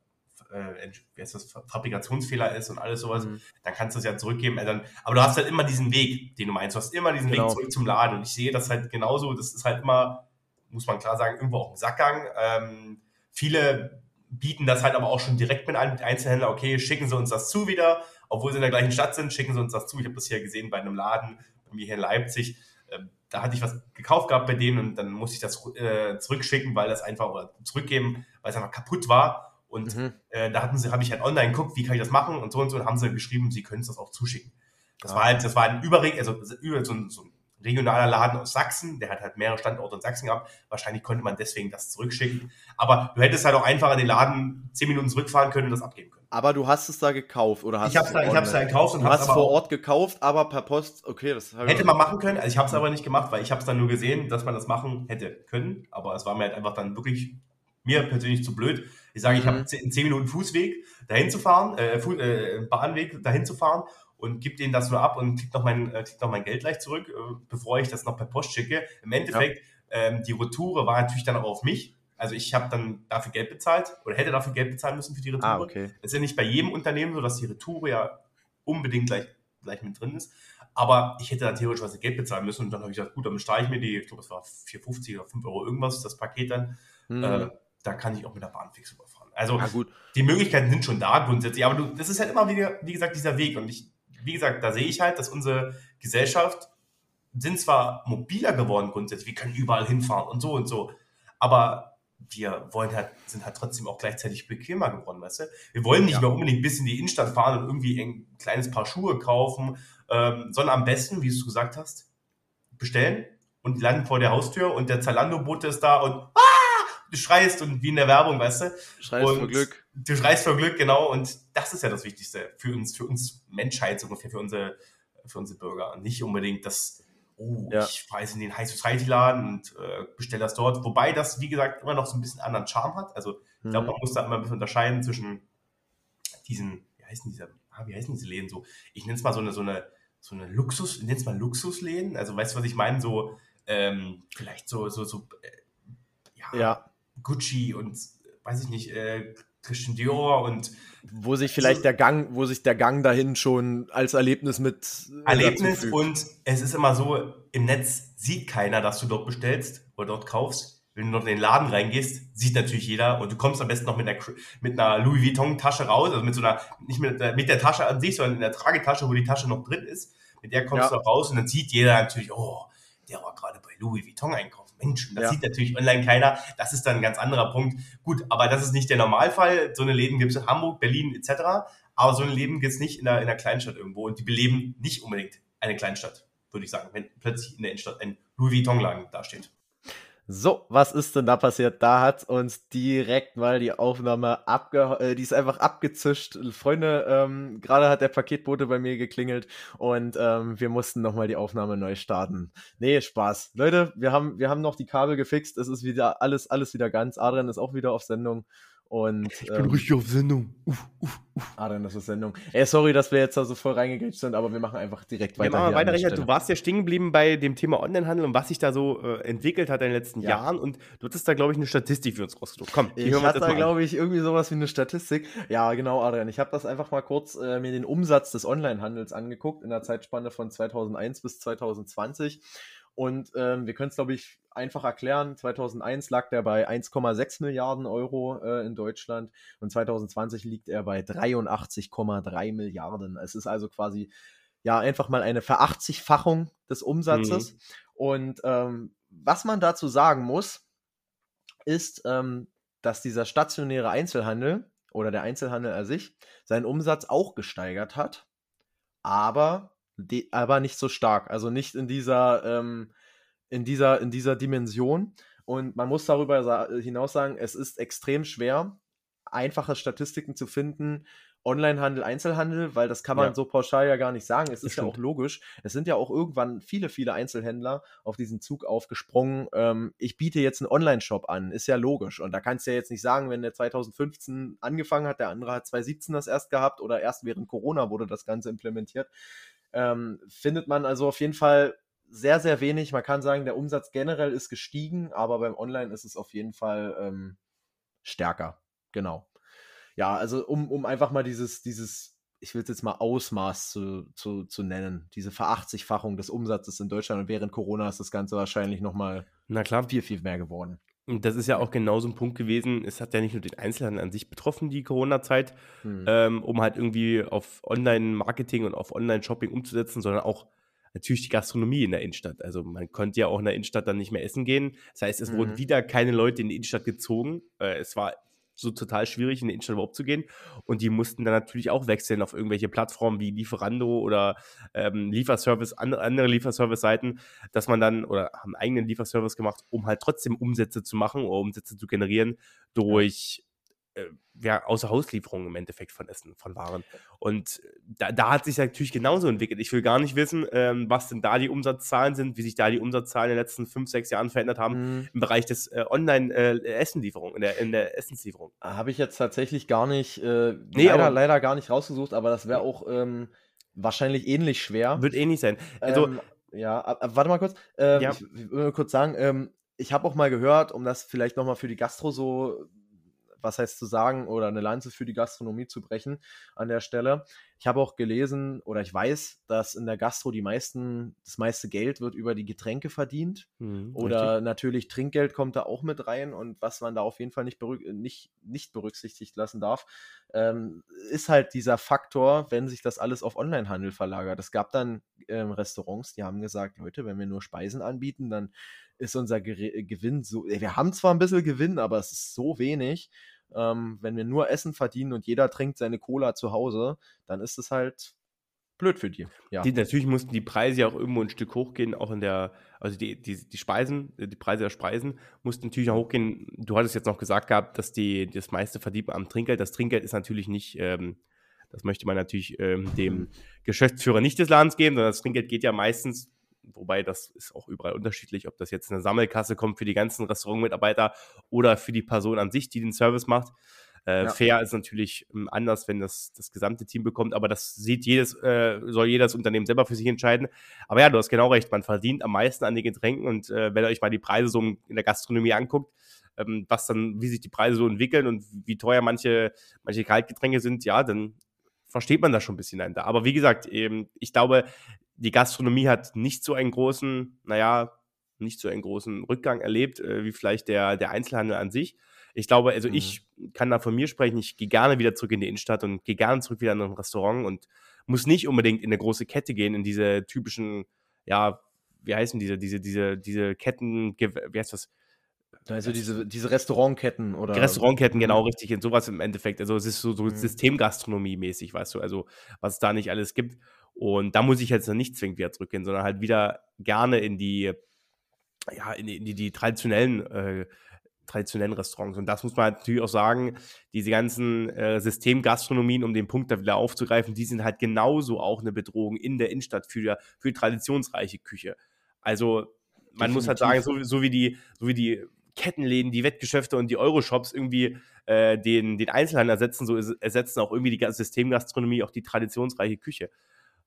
äh, das, Fabrikationsfehler ist und alles sowas, mhm. dann kannst du es ja zurückgeben. Also, aber du hast halt immer diesen Weg, den du meinst. Du hast immer diesen genau. Weg zurück zum Laden. Und ich sehe das halt genauso, das ist halt immer muss man klar sagen, irgendwo auch ein Sackgang. Ähm, viele bieten das halt aber auch schon direkt mit an, mit Einzelhändler, okay, schicken sie uns das zu wieder, obwohl sie in der gleichen Stadt sind, schicken sie uns das zu. Ich habe das hier gesehen bei einem Laden bei mir hier in Leipzig. Ähm, da hatte ich was gekauft gehabt bei denen und dann musste ich das äh, zurückschicken, weil das einfach, oder zurückgeben, weil es einfach kaputt war. Und mhm. äh, da hatten sie, habe ich halt online geguckt, wie kann ich das machen und so und so, und haben sie geschrieben, sie können es das auch zuschicken. Das ah. war halt, das war ein Überreg, also über so ein, so ein regionaler Laden aus Sachsen, der hat halt mehrere Standorte in Sachsen gehabt. Wahrscheinlich konnte man deswegen das zurückschicken. Aber du hättest halt auch einfach an den Laden zehn Minuten zurückfahren können und das abgeben können. Aber du hast es da gekauft oder hast ich habe es da, ich hab's da gekauft und du hast vor Ort gekauft, aber per Post. Okay, das hätte man machen können. Also ich habe es aber nicht gemacht, weil ich habe es dann nur gesehen, dass man das machen hätte können. Aber es war mir halt einfach dann wirklich mir persönlich zu blöd. Ich sage, ich habe einen 10 Minuten Fußweg dahin zu fahren, äh, äh, Bahnweg dahin zu fahren und gebe denen das nur ab und krieg noch mein, äh, krieg noch mein Geld gleich zurück, äh, bevor ich das noch per Post schicke. Im Endeffekt, ja. ähm, die Retoure war natürlich dann auch auf mich. Also ich habe dann dafür Geld bezahlt oder hätte dafür Geld bezahlen müssen für die Retour. Ah, okay. Das ist ja nicht bei jedem Unternehmen so, dass die Retour ja unbedingt gleich, gleich mit drin ist. Aber ich hätte da theoretisch was Geld bezahlen müssen und dann habe ich gesagt, gut, dann bestelle ich mir die, ich glaube, es war 4,50 oder 5 Euro irgendwas, das Paket dann. Mhm. Äh, da kann ich auch mit der Bahn fix überfahren. Also die Möglichkeiten sind schon da grundsätzlich, aber du, das ist halt immer wieder, wie gesagt, dieser Weg. Und ich, wie gesagt, da sehe ich halt, dass unsere Gesellschaft sind zwar mobiler geworden grundsätzlich, wir können überall hinfahren und so und so, aber wir wollen halt, sind halt trotzdem auch gleichzeitig bequemer geworden, weißt du? Wir wollen nicht ja. mehr unbedingt bis in die Innenstadt fahren und irgendwie ein kleines Paar Schuhe kaufen, ähm, sondern am besten, wie du es gesagt hast, bestellen und landen vor der Haustür und der Zalando-Bote ist da und ah, du schreist und wie in der Werbung, weißt du? Schreist und vor Glück. Du schreist vor Glück, genau. Und das ist ja das Wichtigste für uns, für uns Menschheit, so ungefähr, für unsere, für unsere Bürger. Und nicht unbedingt das, oh, ja. ich fahre in den High Society Laden und äh, bestelle das dort. Wobei das, wie gesagt, immer noch so ein bisschen anderen Charme hat. Also ich glaube, mhm. man muss da immer ein bisschen unterscheiden zwischen diesen, wie heißen diese, ah, wie heißen diese Läden so? Ich nenne es mal so eine, so eine, so eine Luxus, ich nenne es mal Luxusläden. Also weißt du, was ich meine? So, ähm, vielleicht so, so, so, äh, ja, ja, Gucci und weiß ich nicht, äh, Christian Dior und wo sich vielleicht so, der Gang, wo sich der Gang dahin schon als Erlebnis mit Erlebnis und es ist immer so, im Netz sieht keiner, dass du dort bestellst oder dort kaufst. Wenn du dort in den Laden reingehst, sieht natürlich jeder und du kommst am besten noch mit einer, mit einer Louis Vuitton Tasche raus, also mit so einer, nicht mit, mit der Tasche an sich, sondern in der Tragetasche, wo die Tasche noch drin ist. Mit der kommst ja. du raus und dann sieht jeder natürlich, oh, der war gerade bei Louis Vuitton einkaufen Mensch, das ja. sieht natürlich online keiner. Das ist dann ein ganz anderer Punkt. Gut, aber das ist nicht der Normalfall. So eine Läden gibt es in Hamburg, Berlin etc. Aber so eine Läden gibt es nicht in einer, in einer Kleinstadt irgendwo. Und die beleben nicht unbedingt eine Kleinstadt, würde ich sagen, wenn plötzlich in der Innenstadt ein Louis Vuitton-Laden dasteht. So, was ist denn da passiert? Da hat uns direkt mal die Aufnahme abge... Äh, die ist einfach abgezischt. Freunde, ähm, gerade hat der Paketbote bei mir geklingelt und ähm, wir mussten nochmal die Aufnahme neu starten. Nee, Spaß. Leute, wir haben, wir haben noch die Kabel gefixt. Es ist wieder alles, alles wieder ganz. Adrian ist auch wieder auf Sendung. Und, ich bin ähm, richtig auf Sendung. Uff, uff, uff. Ah, dann ist das Sendung. Ey, sorry, dass wir jetzt da so voll reingegrätscht sind, aber wir machen einfach direkt weiter. Ja, weiter Richard, du warst ja stehen geblieben bei dem Thema Onlinehandel und was sich da so äh, entwickelt hat in den letzten ja. Jahren. Und du hattest da, glaube ich, eine Statistik für uns rausgesucht. Komm, ich hatte da, glaube ich, irgendwie sowas wie eine Statistik. Ja, genau, Adrian. Ich habe das einfach mal kurz äh, mir den Umsatz des Onlinehandels angeguckt in der Zeitspanne von 2001 bis 2020. Und ähm, wir können es, glaube ich, einfach erklären. 2001 lag der bei 1,6 Milliarden Euro äh, in Deutschland und 2020 liegt er bei 83,3 Milliarden. Es ist also quasi ja einfach mal eine Verachtzigfachung des Umsatzes. Mhm. Und ähm, was man dazu sagen muss, ist, ähm, dass dieser stationäre Einzelhandel oder der Einzelhandel an sich seinen Umsatz auch gesteigert hat, aber de, aber nicht so stark. Also nicht in dieser, ähm, in dieser, in dieser Dimension. Und man muss darüber hinaus sagen, es ist extrem schwer, einfache Statistiken zu finden, Onlinehandel, Einzelhandel, weil das kann man ja. so pauschal ja gar nicht sagen. Es ist ja auch logisch. Es sind ja auch irgendwann viele, viele Einzelhändler auf diesen Zug aufgesprungen. Ähm, ich biete jetzt einen Online-Shop an, ist ja logisch. Und da kannst du ja jetzt nicht sagen, wenn der 2015 angefangen hat, der andere hat 2017 das erst gehabt oder erst während Corona wurde das Ganze implementiert ähm, findet man also auf jeden Fall sehr, sehr wenig. Man kann sagen, der Umsatz generell ist gestiegen, aber beim Online ist es auf jeden Fall ähm, stärker. Genau. Ja, also um, um einfach mal dieses, dieses, ich will es jetzt mal Ausmaß zu, zu, zu nennen, diese Verachtzigfachung des Umsatzes in Deutschland und während Corona ist das Ganze wahrscheinlich nochmal Na klar. viel, viel mehr geworden. Und das ist ja auch genau so ein Punkt gewesen. Es hat ja nicht nur den Einzelhandel an sich betroffen, die Corona-Zeit, hm. ähm, um halt irgendwie auf Online-Marketing und auf Online-Shopping umzusetzen, sondern auch natürlich die Gastronomie in der Innenstadt. Also man konnte ja auch in der Innenstadt dann nicht mehr essen gehen. Das heißt, es mhm. wurden wieder keine Leute in die Innenstadt gezogen. Äh, es war so total schwierig, in die Innenstadt überhaupt zu gehen. Und die mussten dann natürlich auch wechseln auf irgendwelche Plattformen wie Lieferando oder ähm, Lieferservice, andere, andere Lieferservice-Seiten, dass man dann oder haben einen eigenen Lieferservice gemacht, um halt trotzdem Umsätze zu machen oder Umsätze zu generieren durch äh, ja, Außerhauslieferungen im Endeffekt von Essen, von Waren. Und da, da hat sich natürlich genauso entwickelt. Ich will gar nicht wissen, ähm, was denn da die Umsatzzahlen sind, wie sich da die Umsatzzahlen in den letzten fünf, sechs Jahren verändert haben mhm. im Bereich des äh, Online-Essenlieferung, äh, in, der, in der Essenslieferung. Habe ich jetzt tatsächlich gar nicht, äh, nee, leider, leider gar nicht rausgesucht, aber das wäre auch ähm, wahrscheinlich ähnlich schwer. Wird ähnlich sein. Also, ähm, ja, warte mal kurz. Ähm, ja. Ich, ich will kurz sagen, ähm, ich habe auch mal gehört, um das vielleicht nochmal für die Gastro so was heißt zu sagen oder eine Lanze für die Gastronomie zu brechen an der Stelle. Ich habe auch gelesen oder ich weiß, dass in der Gastro die meisten, das meiste Geld wird über die Getränke verdient. Mhm, oder richtig. natürlich Trinkgeld kommt da auch mit rein und was man da auf jeden Fall nicht, nicht, nicht berücksichtigt lassen darf, ähm, ist halt dieser Faktor, wenn sich das alles auf Onlinehandel verlagert. Es gab dann ähm, Restaurants, die haben gesagt, Leute, wenn wir nur Speisen anbieten, dann ist unser Gewinn so, wir haben zwar ein bisschen Gewinn, aber es ist so wenig. Ähm, wenn wir nur Essen verdienen und jeder trinkt seine Cola zu Hause, dann ist es halt blöd für die. Ja. Die, natürlich mussten die Preise ja auch irgendwo ein Stück hochgehen, auch in der, also die, die, die Speisen, äh, die Preise der Speisen mussten natürlich auch hochgehen. Du hattest jetzt noch gesagt gehabt, dass die das meiste verdienen am Trinkgeld. Das Trinkgeld ist natürlich nicht, ähm, das möchte man natürlich ähm, dem Geschäftsführer nicht des Ladens geben, sondern das Trinkgeld geht ja meistens wobei das ist auch überall unterschiedlich, ob das jetzt eine Sammelkasse kommt für die ganzen Restaurantmitarbeiter oder für die Person an sich, die den Service macht. Äh, ja. Fair ist natürlich ähm, anders, wenn das das gesamte Team bekommt, aber das sieht jedes, äh, soll jedes Unternehmen selber für sich entscheiden. Aber ja, du hast genau recht, man verdient am meisten an den Getränken und äh, wenn ihr euch mal die Preise so in der Gastronomie anguckt, ähm, was dann, wie sich die Preise so entwickeln und wie teuer manche, manche Kaltgetränke sind, ja, dann versteht man das schon ein bisschen dahinter. Aber wie gesagt, eben, ich glaube, die Gastronomie hat nicht so einen großen, naja, nicht so einen großen Rückgang erlebt, äh, wie vielleicht der, der Einzelhandel an sich. Ich glaube, also mhm. ich kann da von mir sprechen, ich gehe gerne wieder zurück in die Innenstadt und gehe gerne zurück wieder in ein Restaurant und muss nicht unbedingt in eine große Kette gehen, in diese typischen, ja, wie heißen diese, diese, diese, diese Ketten, wie heißt das? Also diese, diese Restaurantketten oder. Restaurantketten, genau, mhm. richtig, in sowas im Endeffekt. Also es ist so, so mhm. Systemgastronomie-mäßig, weißt du, also was es da nicht alles gibt. Und da muss ich jetzt nicht zwingend wieder zurückgehen, sondern halt wieder gerne in die, ja, in die, in die, die traditionellen, äh, traditionellen Restaurants. Und das muss man natürlich auch sagen, diese ganzen äh, Systemgastronomien, um den Punkt da wieder aufzugreifen, die sind halt genauso auch eine Bedrohung in der Innenstadt für, für die traditionsreiche Küche. Also man Definitiv. muss halt sagen, so, so, wie die, so wie die Kettenläden, die Wettgeschäfte und die Euroshops irgendwie äh, den, den Einzelhandel ersetzen, so ersetzen auch irgendwie die Systemgastronomie auch die traditionsreiche Küche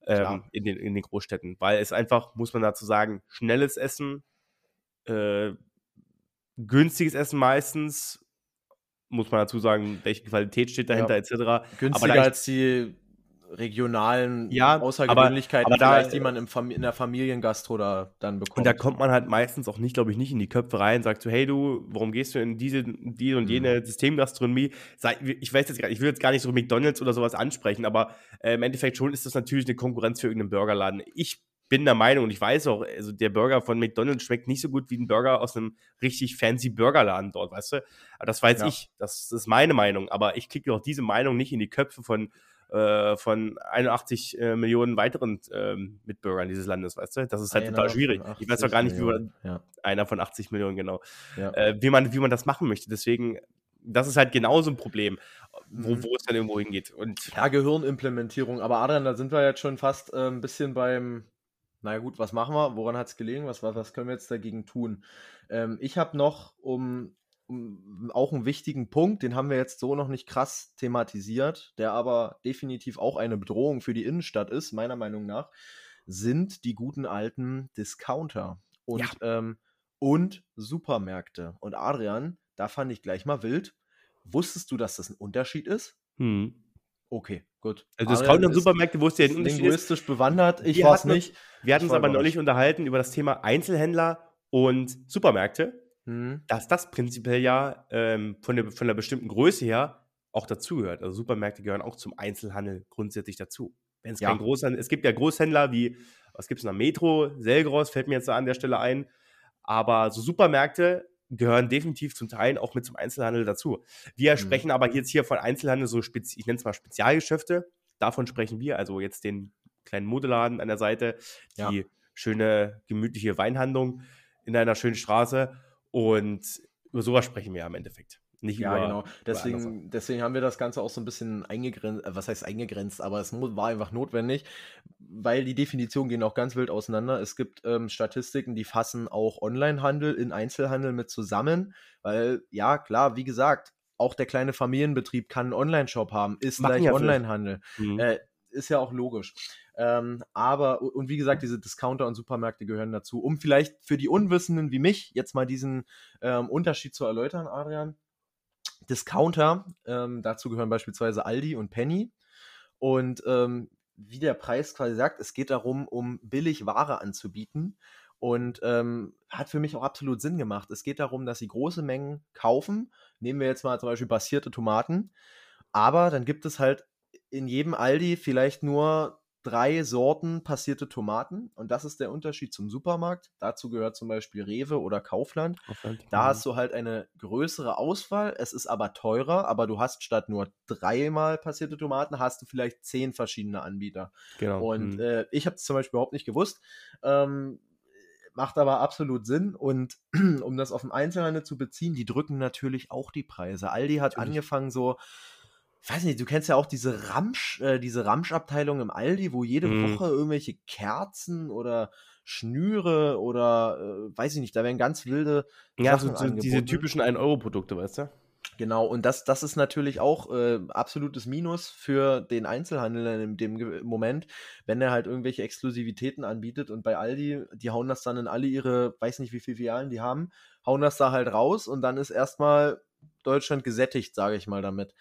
ähm, in, den, in den Großstädten, weil es einfach, muss man dazu sagen, schnelles Essen, äh, günstiges Essen meistens, muss man dazu sagen, welche Qualität steht dahinter, ja. etc. Günstiger als die regionalen ja, Außergewöhnlichkeiten, aber, aber da, die man im in der Familiengastro da dann bekommt. Und da kommt man halt meistens auch nicht, glaube ich, nicht in die Köpfe rein und sagt so, hey du, warum gehst du in diese, diese und jene mhm. Systemgastronomie? Ich weiß jetzt gar ich will jetzt gar nicht so McDonalds oder sowas ansprechen, aber äh, im Endeffekt schon ist das natürlich eine Konkurrenz für irgendeinen Burgerladen. Ich bin der Meinung und ich weiß auch, also der Burger von McDonald's schmeckt nicht so gut wie ein Burger aus einem richtig fancy Burgerladen dort, weißt du? Aber das weiß ja. ich, das ist meine Meinung, aber ich kriege auch diese Meinung nicht in die Köpfe von äh, von 81 äh, Millionen weiteren äh, Mitbürgern dieses Landes, weißt du? Das ist halt einer total schwierig. Ich weiß auch gar nicht, Millionen. wie man, ja. einer von 80 Millionen, genau, ja. Äh, wie, man, wie man das machen möchte. Deswegen, das ist halt genauso ein Problem, wo, mhm. wo es dann irgendwo hingeht. Und ja, Gehirnimplementierung. Aber Adrian, da sind wir jetzt schon fast äh, ein bisschen beim, naja gut, was machen wir? Woran hat es gelegen? Was, was, was können wir jetzt dagegen tun? Ähm, ich habe noch, um auch einen wichtigen Punkt, den haben wir jetzt so noch nicht krass thematisiert, der aber definitiv auch eine Bedrohung für die Innenstadt ist, meiner Meinung nach, sind die guten alten Discounter und, ja. ähm, und Supermärkte. Und Adrian, da fand ich gleich mal wild. Wusstest du, dass das ein Unterschied ist? Hm. Okay, gut. Also Discounter und Supermärkte wusste ja nicht. linguistisch bewandert, ich war es nicht. Wir hatten uns aber neulich unterhalten über das Thema Einzelhändler und Supermärkte mhm. dass das prinzipiell ja ähm, von, der, von einer bestimmten Größe her auch dazugehört. Also Supermärkte gehören auch zum Einzelhandel grundsätzlich dazu. Wenn es ja. kein Großhandel, es gibt ja Großhändler wie, was gibt es noch, Metro, Selgros, fällt mir jetzt an der Stelle ein. Aber so Supermärkte gehören definitiv zum Teil auch mit zum Einzelhandel dazu. Wir mhm. sprechen aber jetzt hier von Einzelhandel, so ich nenne es mal Spezialgeschäfte. Davon sprechen wir, also jetzt den kleinen Modeladen an der Seite, die ja. schöne, gemütliche Weinhandlung in einer schönen Straße und über sowas sprechen wir ja im Endeffekt. Nicht ja, über, genau. Deswegen, deswegen haben wir das Ganze auch so ein bisschen eingegrenzt, äh, was heißt eingegrenzt, aber es war einfach notwendig, weil die Definitionen gehen auch ganz wild auseinander. Es gibt ähm, Statistiken, die fassen auch Onlinehandel in Einzelhandel mit zusammen, weil, ja, klar, wie gesagt, auch der kleine Familienbetrieb kann einen Online-Shop haben, ist Machen gleich ja Onlinehandel. Mhm. Äh, ist ja auch logisch. Ähm, aber, und wie gesagt, diese Discounter und Supermärkte gehören dazu. Um vielleicht für die Unwissenden wie mich jetzt mal diesen ähm, Unterschied zu erläutern, Adrian. Discounter, ähm, dazu gehören beispielsweise Aldi und Penny. Und ähm, wie der Preis quasi sagt, es geht darum, um billig Ware anzubieten. Und ähm, hat für mich auch absolut Sinn gemacht. Es geht darum, dass sie große Mengen kaufen. Nehmen wir jetzt mal zum Beispiel basierte Tomaten. Aber dann gibt es halt in jedem Aldi vielleicht nur drei Sorten passierte Tomaten und das ist der Unterschied zum Supermarkt. Dazu gehört zum Beispiel Rewe oder Kaufland. Kaufland da ja. hast du halt eine größere Auswahl, es ist aber teurer, aber du hast statt nur dreimal passierte Tomaten, hast du vielleicht zehn verschiedene Anbieter. Genau. Und mhm. äh, ich habe es zum Beispiel überhaupt nicht gewusst. Ähm, macht aber absolut Sinn. Und um das auf den Einzelhandel zu beziehen, die drücken natürlich auch die Preise. Aldi hat natürlich. angefangen so ich weiß nicht, du kennst ja auch diese Ramsch, äh, diese Ramsch-Abteilung im Aldi, wo jede mm. Woche irgendwelche Kerzen oder Schnüre oder äh, weiß ich nicht, da werden ganz wilde. Ja, Sachen so, diese typischen 1-Euro-Produkte, weißt du? Genau, und das, das ist natürlich auch äh, absolutes Minus für den Einzelhandel in dem Moment, wenn er halt irgendwelche Exklusivitäten anbietet und bei Aldi, die hauen das dann in alle ihre, weiß nicht wie viele Filialen die haben, hauen das da halt raus und dann ist erstmal Deutschland gesättigt, sage ich mal damit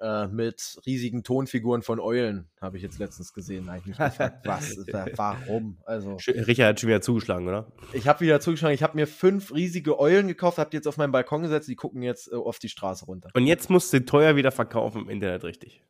äh, mit riesigen Tonfiguren von Eulen, habe ich jetzt letztens gesehen. Nein, nicht gefragt, was, warum? Also, Richard hat schon wieder zugeschlagen, oder? Ich habe wieder zugeschlagen. Ich habe mir fünf riesige Eulen gekauft, habe die jetzt auf meinen Balkon gesetzt, die gucken jetzt äh, auf die Straße runter. Und jetzt musst du teuer wieder verkaufen im Internet, richtig?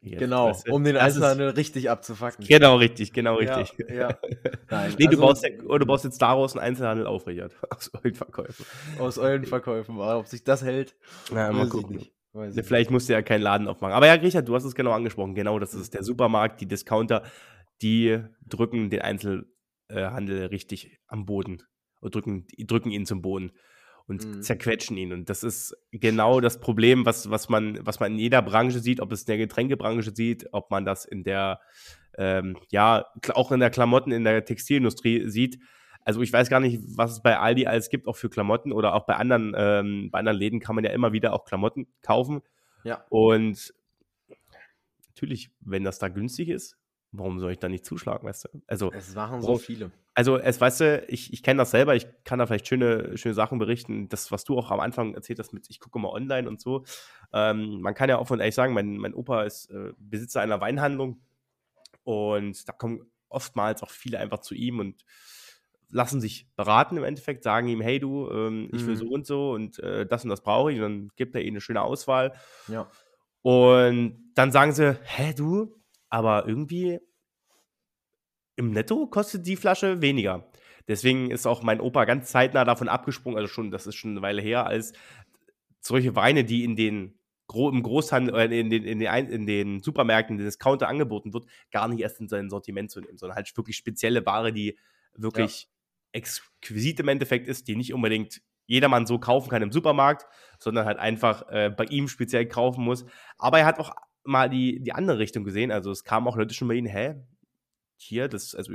Jetzt, genau, weißt du? um den Einzelhandel richtig abzufacken. Genau, richtig, genau richtig. Ja, ja. Nein, nee, also, du, baust, oder du baust jetzt daraus einen Einzelhandel auf, Richard. Aus Eulenverkäufen. Aus Eulenverkäufen, ob sich das hält, ja, mal gucken. Ne, vielleicht musst du ja keinen Laden aufmachen. Aber ja, Richard, du hast es genau angesprochen. Genau, das ist der Supermarkt, die Discounter, die drücken den Einzelhandel richtig am Boden. Und drücken, drücken ihn zum Boden und mhm. zerquetschen ihn. Und das ist genau das Problem, was, was, man, was man in jeder Branche sieht, ob es in der Getränkebranche sieht, ob man das in der, ähm, ja, auch in der Klamotten, in der Textilindustrie sieht. Also ich weiß gar nicht, was es bei Aldi alles gibt, auch für Klamotten oder auch bei anderen, ähm, bei anderen Läden kann man ja immer wieder auch Klamotten kaufen. Ja. Und natürlich, wenn das da günstig ist, warum soll ich da nicht zuschlagen, weißt du? Also, es machen so viele. Also, es, weißt du, ich, ich kenne das selber, ich kann da vielleicht schöne, schöne Sachen berichten. Das, was du auch am Anfang erzählt hast, mit ich gucke mal online und so. Ähm, man kann ja offen und ehrlich sagen, mein, mein Opa ist äh, Besitzer einer Weinhandlung und da kommen oftmals auch viele einfach zu ihm und lassen sich beraten im Endeffekt, sagen ihm, hey du, ähm, ich will mhm. so und so und äh, das und das brauche ich und dann gibt er ihnen eine schöne Auswahl. Ja. Und dann sagen sie, hä du, aber irgendwie im Netto kostet die Flasche weniger. Deswegen ist auch mein Opa ganz zeitnah davon abgesprungen, also schon, das ist schon eine Weile her, als solche Weine, die in den im Großhandel, äh, in den, in, den, in den Supermärkten, in den Discounter angeboten wird, gar nicht erst in sein Sortiment zu nehmen, sondern halt wirklich spezielle Ware, die wirklich exquisit im Endeffekt ist, die nicht unbedingt jedermann so kaufen kann im Supermarkt, sondern halt einfach äh, bei ihm speziell kaufen muss. Aber er hat auch mal die, die andere Richtung gesehen. Also es kamen auch Leute schon bei ihm, hä, hier, das, also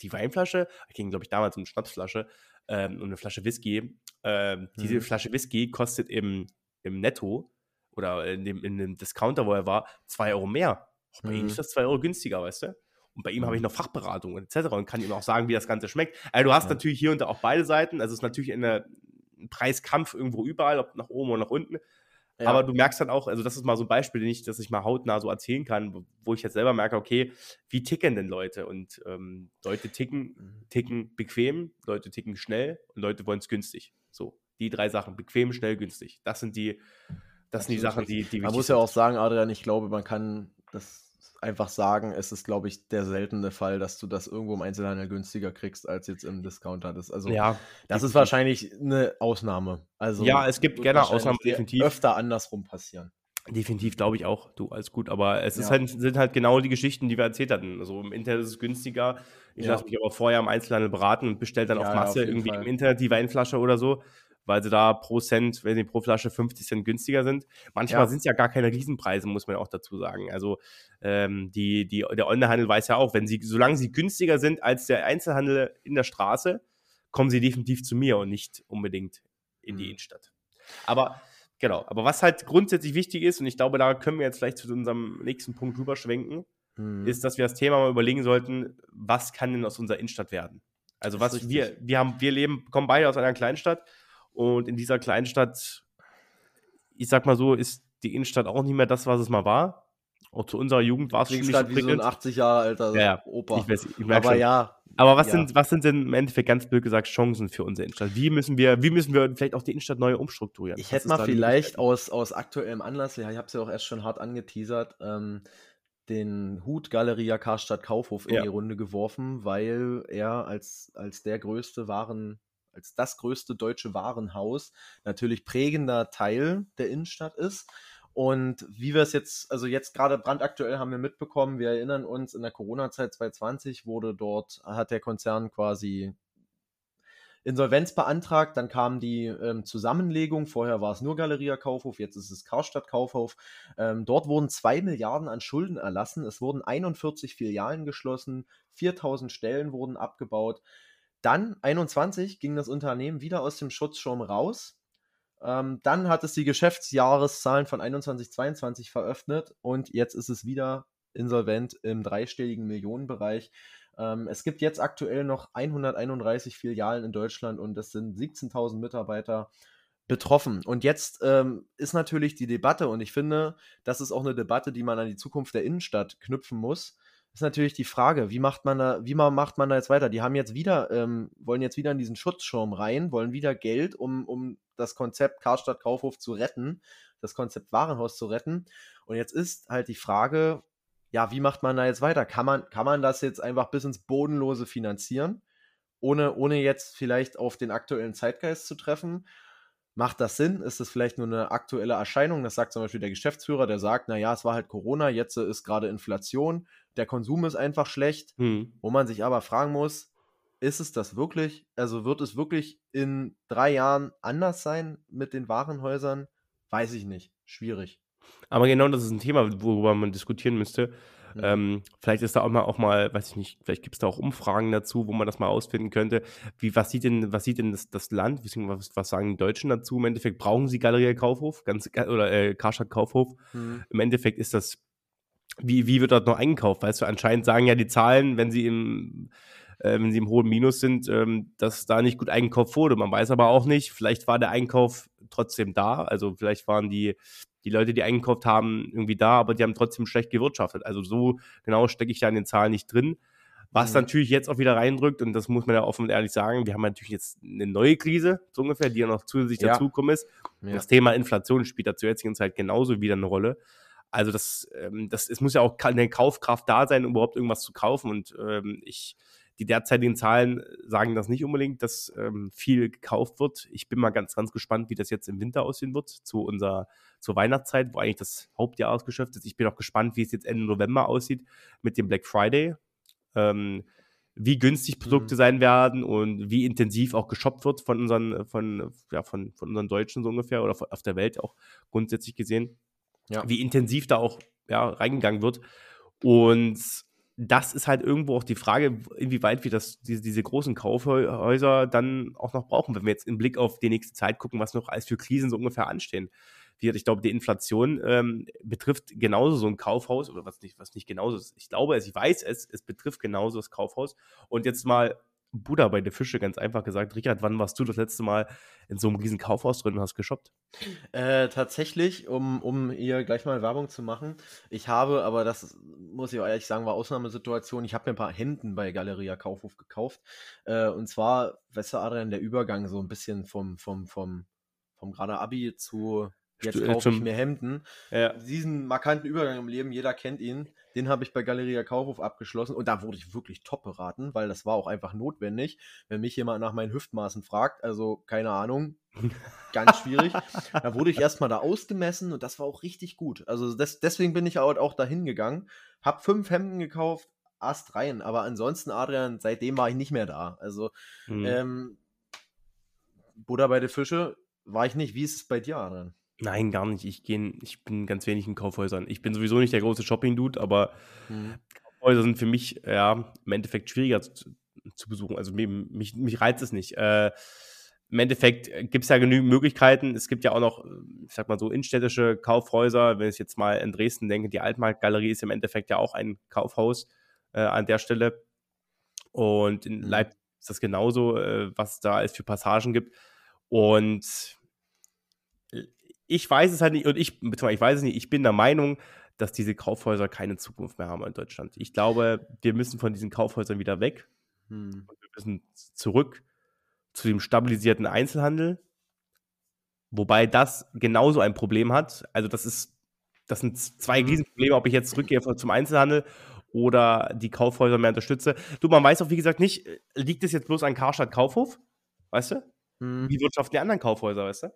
die Weinflasche, ich ging, glaube ich, damals um eine Schnapsflasche ähm, und eine Flasche Whisky. Ähm, mhm. Diese Flasche Whisky kostet im, im Netto oder in dem, in dem Discounter, wo er war, zwei Euro mehr. Auch bei mhm. ihm ist das zwei Euro günstiger, weißt du? Und bei ihm habe ich mhm. noch Fachberatung etc. und kann ihm auch sagen, wie das Ganze schmeckt. Also du hast ja. natürlich hier und da auch beide Seiten. Also es ist natürlich eine, ein Preiskampf irgendwo überall, ob nach oben oder nach unten. Ja. Aber du merkst dann auch, also das ist mal so ein Beispiel, den ich, das ich mal hautnah so erzählen kann, wo ich jetzt selber merke, okay, wie ticken denn Leute? Und ähm, Leute ticken, mhm. ticken bequem, Leute ticken schnell und Leute wollen es günstig. So, die drei Sachen, bequem, schnell, günstig. Das sind die, das sind die Sachen, die, die Man muss ja auch sagen, Adrian, ich glaube, man kann das einfach sagen, es ist, glaube ich, der seltene Fall, dass du das irgendwo im Einzelhandel günstiger kriegst, als jetzt im Discounter. Das, also, ja, das ist wahrscheinlich eine Ausnahme. Also, ja, es gibt gerne Ausnahmen, definitiv. Öfter andersrum passieren. Definitiv, glaube ich auch. Du, alles gut. Aber es ja. halt, sind halt genau die Geschichten, die wir erzählt hatten. Also im Internet ist es günstiger. Ich ja. lasse mich aber vorher im Einzelhandel beraten und bestelle dann ja, auf Masse irgendwie Fall. im Internet die Weinflasche oder so. Weil sie da pro Cent, wenn sie pro Flasche 50 Cent günstiger sind. Manchmal ja. sind es ja gar keine Riesenpreise, muss man auch dazu sagen. Also ähm, die, die, der Onlinehandel weiß ja auch, wenn sie, solange sie günstiger sind als der Einzelhandel in der Straße, kommen sie definitiv zu mir und nicht unbedingt in die mhm. Innenstadt. Aber genau, aber was halt grundsätzlich wichtig ist, und ich glaube, da können wir jetzt vielleicht zu unserem nächsten Punkt rüberschwenken, mhm. ist, dass wir das Thema mal überlegen sollten, was kann denn aus unserer Innenstadt werden? Also was wir, wir haben, wir leben, kommen beide aus einer Kleinstadt und in dieser Kleinstadt, ich sag mal so, ist die Innenstadt auch nicht mehr das, was es mal war. Auch zu unserer Jugend war es schon nicht so wie so ein 80 Jahre alter ja, Opa. Ich weiß, ich Aber schon. ja. Aber was, ja. sind, was sind denn im Endeffekt ganz blöd gesagt Chancen für unsere Innenstadt? Wie müssen wir, wie müssen wir vielleicht auch die Innenstadt neu umstrukturieren? Ich hätte mal vielleicht aus, aus aktuellem Anlass, ja, ich habe es ja auch erst schon hart angeteasert, ähm, den Hut Galeria Karstadt Kaufhof in ja. die Runde geworfen, weil er als, als der größte Waren, als das größte deutsche Warenhaus natürlich prägender Teil der Innenstadt ist. Und wie wir es jetzt, also jetzt gerade brandaktuell haben wir mitbekommen, wir erinnern uns, in der Corona-Zeit 2020 wurde dort, hat der Konzern quasi Insolvenz beantragt, dann kam die ähm, Zusammenlegung. Vorher war es nur Galeria Kaufhof, jetzt ist es Karstadt Kaufhof. Ähm, dort wurden 2 Milliarden an Schulden erlassen. Es wurden 41 Filialen geschlossen, 4000 Stellen wurden abgebaut. Dann 21 ging das Unternehmen wieder aus dem Schutzschirm raus. Ähm, dann hat es die Geschäftsjahreszahlen von 21, 22 veröffnet und jetzt ist es wieder insolvent im dreistelligen Millionenbereich. Ähm, es gibt jetzt aktuell noch 131 Filialen in Deutschland und es sind 17.000 Mitarbeiter betroffen. Und jetzt ähm, ist natürlich die Debatte, und ich finde, das ist auch eine Debatte, die man an die Zukunft der Innenstadt knüpfen muss. Ist natürlich die Frage, wie macht man da, wie macht man da jetzt weiter? Die haben jetzt wieder, ähm, wollen jetzt wieder in diesen Schutzschirm rein, wollen wieder Geld, um, um das Konzept Karstadt Kaufhof zu retten, das Konzept Warenhaus zu retten. Und jetzt ist halt die Frage, ja, wie macht man da jetzt weiter? Kann man, kann man das jetzt einfach bis ins Bodenlose finanzieren, ohne, ohne jetzt vielleicht auf den aktuellen Zeitgeist zu treffen? Macht das Sinn? Ist das vielleicht nur eine aktuelle Erscheinung? Das sagt zum Beispiel der Geschäftsführer, der sagt, naja, es war halt Corona, jetzt ist gerade Inflation, der Konsum ist einfach schlecht, hm. wo man sich aber fragen muss, ist es das wirklich? Also wird es wirklich in drei Jahren anders sein mit den Warenhäusern? Weiß ich nicht. Schwierig. Aber genau das ist ein Thema, worüber man diskutieren müsste. Mhm. Ähm, vielleicht ist da auch mal, auch mal, weiß ich nicht, vielleicht gibt es da auch Umfragen dazu, wo man das mal ausfinden könnte. Wie, was sieht denn, was sieht denn das, das Land, was, was sagen die Deutschen dazu? Im Endeffekt brauchen sie Galerie Kaufhof, ganz, oder äh, Karstadt Kaufhof. Mhm. Im Endeffekt ist das, wie, wie wird dort noch eingekauft? Weißt du, anscheinend sagen ja die Zahlen, wenn sie im äh, wenn sie im hohen Minus sind, ähm, dass da nicht gut eingekauft wurde. Man weiß aber auch nicht, vielleicht war der Einkauf trotzdem da. Also vielleicht waren die, die Leute, die eingekauft haben, irgendwie da, aber die haben trotzdem schlecht gewirtschaftet. Also so genau stecke ich da in den Zahlen nicht drin. Was mhm. natürlich jetzt auch wieder reindrückt, und das muss man ja offen und ehrlich sagen, wir haben natürlich jetzt eine neue Krise, so ungefähr, die ja noch zusätzlich ja. dazugekommen ist. Ja. Das Thema Inflation spielt da zur jetzigen Zeit genauso wieder eine Rolle. Also das, ähm, das, es muss ja auch eine Kaufkraft da sein, um überhaupt irgendwas zu kaufen. Und ähm, ich, die derzeitigen Zahlen sagen das nicht unbedingt, dass ähm, viel gekauft wird. Ich bin mal ganz, ganz gespannt, wie das jetzt im Winter aussehen wird, zu unserer, zur Weihnachtszeit, wo eigentlich das Hauptjahresgeschäft ist. Ich bin auch gespannt, wie es jetzt Ende November aussieht mit dem Black Friday. Ähm, wie günstig Produkte mhm. sein werden und wie intensiv auch geshoppt wird von unseren, von, ja, von, von unseren Deutschen so ungefähr oder auf der Welt auch grundsätzlich gesehen. Ja. Wie intensiv da auch ja, reingegangen wird. Und das ist halt irgendwo auch die Frage, inwieweit wir das, diese, diese großen Kaufhäuser dann auch noch brauchen, wenn wir jetzt im Blick auf die nächste Zeit gucken, was noch als für Krisen so ungefähr anstehen. Ich glaube, die Inflation ähm, betrifft genauso so ein Kaufhaus, oder was nicht, was nicht genauso ist. Ich glaube es, ich weiß es, es betrifft genauso das Kaufhaus. Und jetzt mal Buddha bei der Fische, ganz einfach gesagt. Richard, wann warst du das letzte Mal in so einem riesen Kaufhaus drin und hast geshoppt? Äh, tatsächlich, um, um hier gleich mal Werbung zu machen. Ich habe, aber das muss ich ehrlich sagen, war Ausnahmesituation. Ich habe mir ein paar Hemden bei Galeria Kaufhof gekauft. Äh, und zwar, weißt du, Adrian, der Übergang so ein bisschen vom, vom, vom, vom gerade Abi zu jetzt äh, kaufe ich mir Hemden. Ja. Diesen markanten Übergang im Leben, jeder kennt ihn. Den habe ich bei Galeria Kaufhof abgeschlossen und da wurde ich wirklich top beraten, weil das war auch einfach notwendig. Wenn mich jemand nach meinen Hüftmaßen fragt, also keine Ahnung, ganz schwierig. da wurde ich erstmal da ausgemessen und das war auch richtig gut. Also das, deswegen bin ich auch, auch dahin gegangen, habe fünf Hemden gekauft, Ast rein. Aber ansonsten, Adrian, seitdem war ich nicht mehr da. Also, mhm. ähm, Buddha bei den Fische war ich nicht. Wie ist es bei dir, Adrian? Nein, gar nicht. Ich, geh, ich bin ganz wenig in Kaufhäusern. Ich bin sowieso nicht der große Shopping-Dude, aber mhm. Kaufhäuser sind für mich ja im Endeffekt schwieriger zu, zu besuchen. Also mich, mich reizt es nicht. Äh, Im Endeffekt gibt es ja genügend Möglichkeiten. Es gibt ja auch noch, ich sag mal so, innenstädtische Kaufhäuser. Wenn ich jetzt mal in Dresden denke, die Altmarktgalerie ist im Endeffekt ja auch ein Kaufhaus äh, an der Stelle. Und in mhm. Leipzig ist das genauso, äh, was da es für Passagen gibt. Und ich weiß es halt nicht, und ich, ich weiß es nicht, ich bin der Meinung, dass diese Kaufhäuser keine Zukunft mehr haben in Deutschland. Ich glaube, wir müssen von diesen Kaufhäusern wieder weg. Hm. Wir müssen zurück zu dem stabilisierten Einzelhandel. Wobei das genauso ein Problem hat. Also, das ist, das sind zwei hm. Riesenprobleme, ob ich jetzt zurückgehe zum Einzelhandel oder die Kaufhäuser mehr unterstütze. Du, man weiß auch, wie gesagt, nicht, liegt es jetzt bloß an Karstadt Kaufhof? Weißt du? Hm. Wie wirtschaften die anderen Kaufhäuser, weißt du?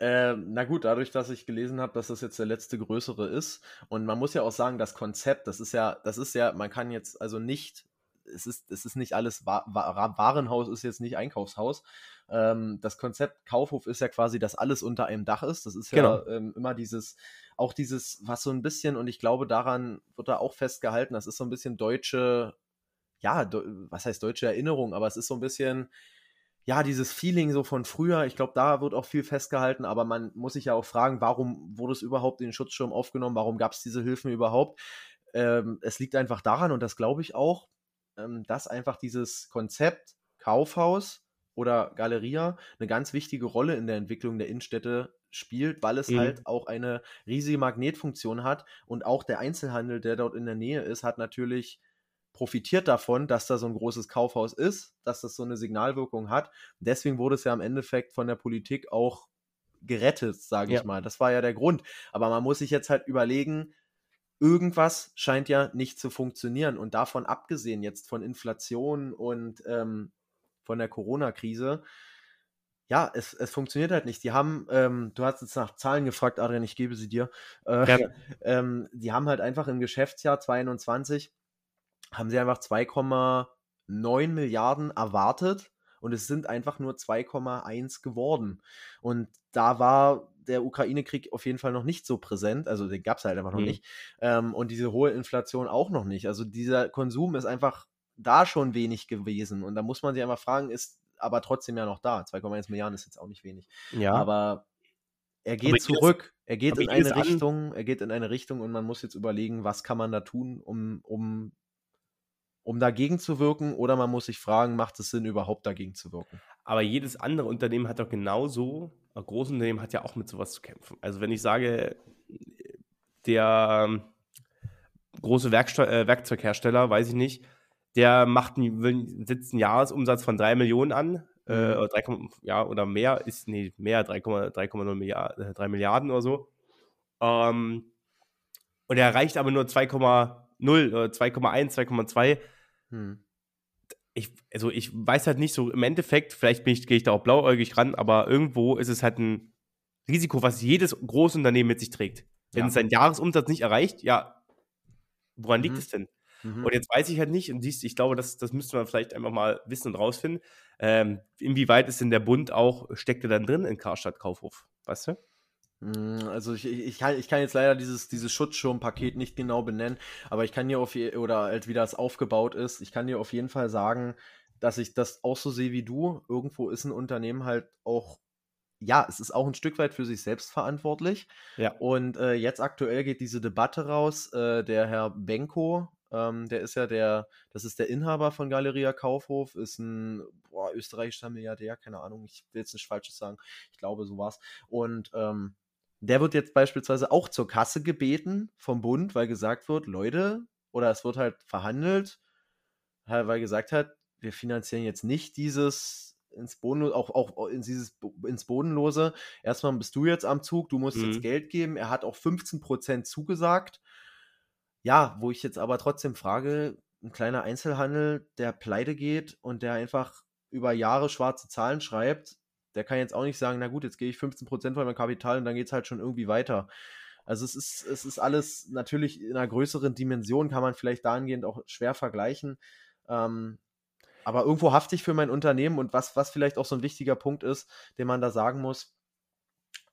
Äh, na gut, dadurch, dass ich gelesen habe, dass das jetzt der letzte größere ist. Und man muss ja auch sagen, das Konzept, das ist ja, das ist ja, man kann jetzt also nicht, es ist, es ist nicht alles, Warenhaus ist jetzt nicht Einkaufshaus. Ähm, das Konzept Kaufhof ist ja quasi, dass alles unter einem Dach ist. Das ist ja genau. ähm, immer dieses, auch dieses, was so ein bisschen, und ich glaube, daran wird da auch festgehalten, das ist so ein bisschen deutsche, ja, was heißt deutsche Erinnerung, aber es ist so ein bisschen, ja, dieses Feeling so von früher, ich glaube, da wird auch viel festgehalten, aber man muss sich ja auch fragen, warum wurde es überhaupt in den Schutzschirm aufgenommen, warum gab es diese Hilfen überhaupt? Ähm, es liegt einfach daran, und das glaube ich auch, ähm, dass einfach dieses Konzept Kaufhaus oder Galeria eine ganz wichtige Rolle in der Entwicklung der Innenstädte spielt, weil es mhm. halt auch eine riesige Magnetfunktion hat und auch der Einzelhandel, der dort in der Nähe ist, hat natürlich profitiert davon, dass da so ein großes Kaufhaus ist, dass das so eine Signalwirkung hat. Deswegen wurde es ja im Endeffekt von der Politik auch gerettet, sage ich ja. mal. Das war ja der Grund. Aber man muss sich jetzt halt überlegen, irgendwas scheint ja nicht zu funktionieren. Und davon abgesehen jetzt von Inflation und ähm, von der Corona-Krise, ja, es, es funktioniert halt nicht. Die haben, ähm, du hast jetzt nach Zahlen gefragt, Adrian, ich gebe sie dir. Äh, ähm, die haben halt einfach im Geschäftsjahr 2021 haben sie einfach 2,9 Milliarden erwartet und es sind einfach nur 2,1 geworden. Und da war der Ukraine-Krieg auf jeden Fall noch nicht so präsent, also den gab es halt einfach noch mhm. nicht. Ähm, und diese hohe Inflation auch noch nicht. Also dieser Konsum ist einfach da schon wenig gewesen. Und da muss man sich einfach fragen, ist aber trotzdem ja noch da. 2,1 Milliarden ist jetzt auch nicht wenig. Ja. Aber er geht aber zurück. Er geht in eine Richtung, er geht in eine Richtung und man muss jetzt überlegen, was kann man da tun, um, um um dagegen zu wirken oder man muss sich fragen, macht es Sinn, überhaupt dagegen zu wirken? Aber jedes andere Unternehmen hat doch genauso, ein großes Unternehmen hat ja auch mit sowas zu kämpfen. Also wenn ich sage, der ähm, große Werkste äh, Werkzeughersteller, weiß ich nicht, der macht einen, setzt einen Jahresumsatz von 3 Millionen an, äh, mhm. 3, ja, oder mehr, ist, nee, mehr, 3,0 Milliarden, äh, 3 Milliarden oder so. Ähm, und er erreicht aber nur 2,0 2,1, 2,2. Hm. Ich, also ich weiß halt nicht so, im Endeffekt, vielleicht gehe ich da auch blauäugig ran, aber irgendwo ist es halt ein Risiko, was jedes Großunternehmen mit sich trägt. Wenn ja. es seinen Jahresumsatz nicht erreicht, ja, woran liegt mhm. es denn? Mhm. Und jetzt weiß ich halt nicht, und siehst, ich glaube, das, das müsste man vielleicht einfach mal wissen und rausfinden, ähm, inwieweit ist denn der Bund auch, steckt er dann drin in Karstadt Kaufhof, weißt du? Hm, also ich, ich, kann, ich kann jetzt leider dieses, dieses Schutzschirmpaket nicht genau benennen, aber ich kann dir auf je, oder halt wie das aufgebaut ist, ich kann dir auf jeden Fall sagen, dass ich das auch so sehe wie du. Irgendwo ist ein Unternehmen halt auch, ja, es ist auch ein Stück weit für sich selbst verantwortlich. Ja. Und äh, jetzt aktuell geht diese Debatte raus. Äh, der Herr Benko, ähm, der ist ja der, das ist der Inhaber von Galeria Kaufhof, ist ein boah, österreichischer Milliardär, keine Ahnung, ich will jetzt nichts Falsches sagen. Ich glaube, so war's. Und ähm, der wird jetzt beispielsweise auch zur Kasse gebeten vom Bund, weil gesagt wird, Leute, oder es wird halt verhandelt, weil gesagt hat, wir finanzieren jetzt nicht dieses ins Bodenlose, auch, auch in dieses, ins Bodenlose. Erstmal bist du jetzt am Zug, du musst mhm. jetzt Geld geben. Er hat auch 15% zugesagt. Ja, wo ich jetzt aber trotzdem frage, ein kleiner Einzelhandel, der pleite geht und der einfach über Jahre schwarze Zahlen schreibt, der kann jetzt auch nicht sagen, na gut, jetzt gehe ich 15% von meinem Kapital und dann geht es halt schon irgendwie weiter. Also es ist, es ist alles natürlich in einer größeren Dimension, kann man vielleicht dahingehend auch schwer vergleichen. Ähm, aber irgendwo haftig für mein Unternehmen und was, was vielleicht auch so ein wichtiger Punkt ist, den man da sagen muss,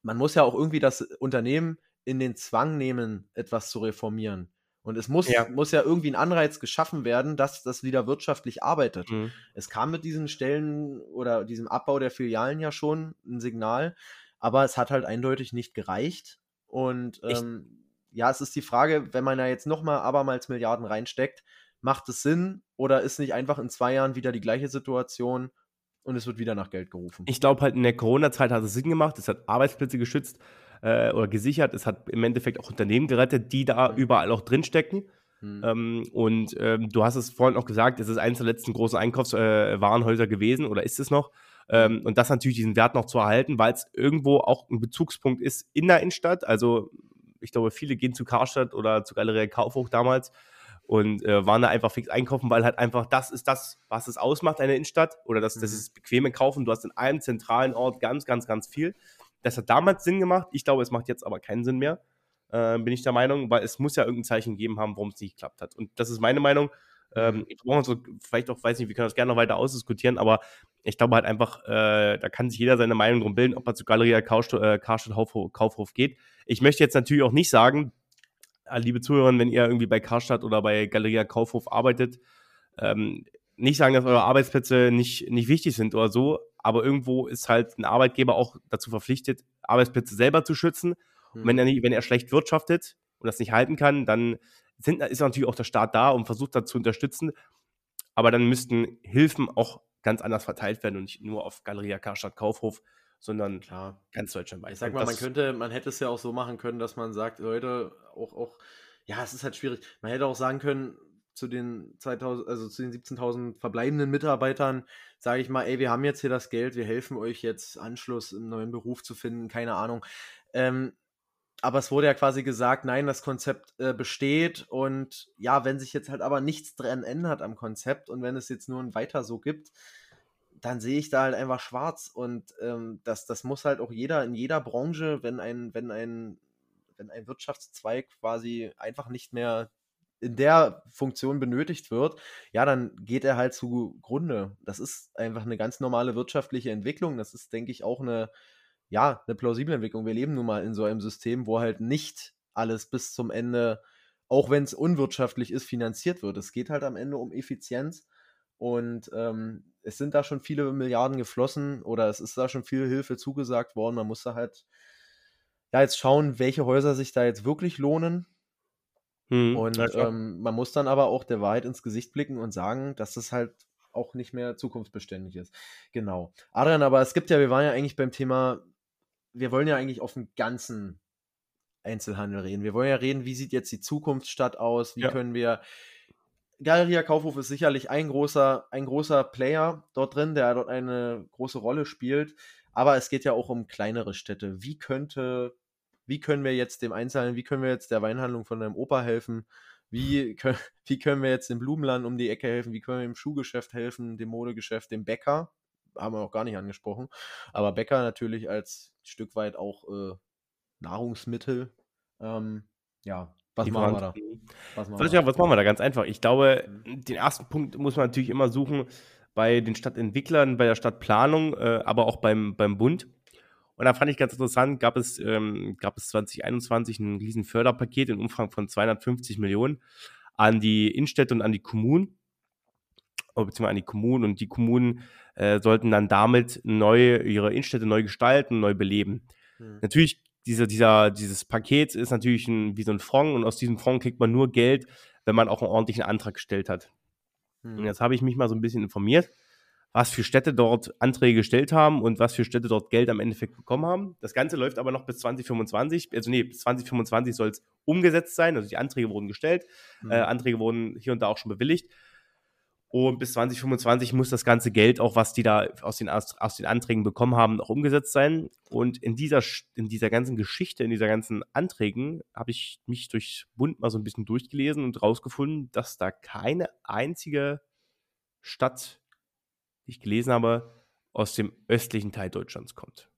man muss ja auch irgendwie das Unternehmen in den Zwang nehmen, etwas zu reformieren. Und es muss ja, muss ja irgendwie ein Anreiz geschaffen werden, dass das wieder wirtschaftlich arbeitet. Mhm. Es kam mit diesen Stellen oder diesem Abbau der Filialen ja schon ein Signal, aber es hat halt eindeutig nicht gereicht. Und ähm, ja, es ist die Frage, wenn man da jetzt nochmal abermals Milliarden reinsteckt, macht es Sinn oder ist nicht einfach in zwei Jahren wieder die gleiche Situation und es wird wieder nach Geld gerufen? Ich glaube halt in der Corona-Zeit hat es Sinn gemacht, es hat Arbeitsplätze geschützt äh, oder gesichert, es hat im Endeffekt auch Unternehmen gerettet, die da überall auch drinstecken. Mhm. Ähm, und ähm, du hast es vorhin auch gesagt, es ist eines der letzten großen Einkaufswarenhäuser äh, gewesen oder ist es noch. Ähm, und das natürlich diesen Wert noch zu erhalten, weil es irgendwo auch ein Bezugspunkt ist in der Innenstadt. Also ich glaube, viele gehen zu Karstadt oder zu Galerie Kaufhoch damals und äh, waren da einfach fix einkaufen, weil halt einfach das ist das, was es ausmacht, eine Innenstadt oder das, das mhm. ist bequeme Kaufen. Du hast in einem zentralen Ort ganz, ganz, ganz viel. Das hat damals Sinn gemacht. Ich glaube, es macht jetzt aber keinen Sinn mehr, äh, bin ich der Meinung, weil es muss ja irgendein Zeichen gegeben haben, warum es nicht geklappt hat. Und das ist meine Meinung. Ähm, ich brauche so, vielleicht auch, weiß nicht, wir können das gerne noch weiter ausdiskutieren, aber ich glaube halt einfach, äh, da kann sich jeder seine Meinung drum bilden, ob er zu Galeria Karstadt, äh, Kaufhof, Kaufhof geht. Ich möchte jetzt natürlich auch nicht sagen, äh, liebe Zuhörer, wenn ihr irgendwie bei Karstadt oder bei Galeria Kaufhof arbeitet, ähm, nicht sagen, dass eure Arbeitsplätze nicht, nicht wichtig sind oder so, aber irgendwo ist halt ein Arbeitgeber auch dazu verpflichtet, Arbeitsplätze selber zu schützen. Und wenn er, nicht, wenn er schlecht wirtschaftet und das nicht halten kann, dann sind, ist natürlich auch der Staat da und versucht da zu unterstützen. Aber dann müssten Hilfen auch ganz anders verteilt werden und nicht nur auf Galeria Karstadt Kaufhof, sondern Klar. ganz deutschlandweit. Ich sag mal, man könnte, man hätte es ja auch so machen können, dass man sagt, Leute, auch, auch, ja, es ist halt schwierig. Man hätte auch sagen können, zu den 2000, also zu den 17.000 verbleibenden Mitarbeitern, sage ich mal, ey, wir haben jetzt hier das Geld, wir helfen euch jetzt Anschluss im neuen Beruf zu finden, keine Ahnung. Ähm, aber es wurde ja quasi gesagt, nein, das Konzept äh, besteht und ja, wenn sich jetzt halt aber nichts dran ändert am Konzept und wenn es jetzt nur ein Weiter so gibt, dann sehe ich da halt einfach schwarz und ähm, das, das muss halt auch jeder in jeder Branche, wenn ein, wenn ein, wenn ein Wirtschaftszweig quasi einfach nicht mehr in der Funktion benötigt wird, ja, dann geht er halt zugrunde. Das ist einfach eine ganz normale wirtschaftliche Entwicklung. Das ist, denke ich, auch eine, ja, eine plausible Entwicklung. Wir leben nun mal in so einem System, wo halt nicht alles bis zum Ende, auch wenn es unwirtschaftlich ist, finanziert wird. Es geht halt am Ende um Effizienz und ähm, es sind da schon viele Milliarden geflossen oder es ist da schon viel Hilfe zugesagt worden. Man muss da halt ja jetzt schauen, welche Häuser sich da jetzt wirklich lohnen. Hm, und ähm, man muss dann aber auch der Wahrheit ins Gesicht blicken und sagen, dass das halt auch nicht mehr zukunftsbeständig ist. Genau. Adrian, aber es gibt ja, wir waren ja eigentlich beim Thema wir wollen ja eigentlich auf den ganzen Einzelhandel reden. Wir wollen ja reden, wie sieht jetzt die Zukunftsstadt aus? Wie ja. können wir. Galeria Kaufhof ist sicherlich ein großer, ein großer Player dort drin, der dort eine große Rolle spielt. Aber es geht ja auch um kleinere Städte. Wie könnte, wie können wir jetzt dem Einzelnen, wie können wir jetzt der Weinhandlung von deinem Opa helfen? Wie können, wie können wir jetzt dem Blumenladen um die Ecke helfen? Wie können wir dem Schuhgeschäft helfen, dem Modegeschäft, dem Bäcker? haben wir noch gar nicht angesprochen. Aber Bäcker natürlich als Stück weit auch äh, Nahrungsmittel. Ähm, ja, was machen wir da? Was machen, wir ja, was machen wir da? Ganz einfach. Ich glaube, mhm. den ersten Punkt muss man natürlich immer suchen bei den Stadtentwicklern, bei der Stadtplanung, äh, aber auch beim, beim Bund. Und da fand ich ganz interessant, gab es, ähm, gab es 2021 ein riesen Förderpaket in Umfang von 250 Millionen an die Innenstädte und an die Kommunen, beziehungsweise an die Kommunen. Und die Kommunen äh, sollten dann damit neu, ihre Innenstädte neu gestalten, neu beleben. Mhm. Natürlich, diese, dieser, dieses Paket ist natürlich ein, wie so ein Fonds und aus diesem Fonds kriegt man nur Geld, wenn man auch einen ordentlichen Antrag gestellt hat. Mhm. Und jetzt habe ich mich mal so ein bisschen informiert, was für Städte dort Anträge gestellt haben und was für Städte dort Geld am Endeffekt bekommen haben. Das Ganze läuft aber noch bis 2025. Also nee, bis 2025 soll es umgesetzt sein. Also die Anträge wurden gestellt, mhm. äh, Anträge wurden hier und da auch schon bewilligt. Und bis 2025 muss das ganze Geld, auch was die da aus den, aus den Anträgen bekommen haben, auch umgesetzt sein. Und in dieser, in dieser ganzen Geschichte, in dieser ganzen Anträgen, habe ich mich durch Bund mal so ein bisschen durchgelesen und rausgefunden, dass da keine einzige Stadt, die ich gelesen habe, aus dem östlichen Teil Deutschlands kommt.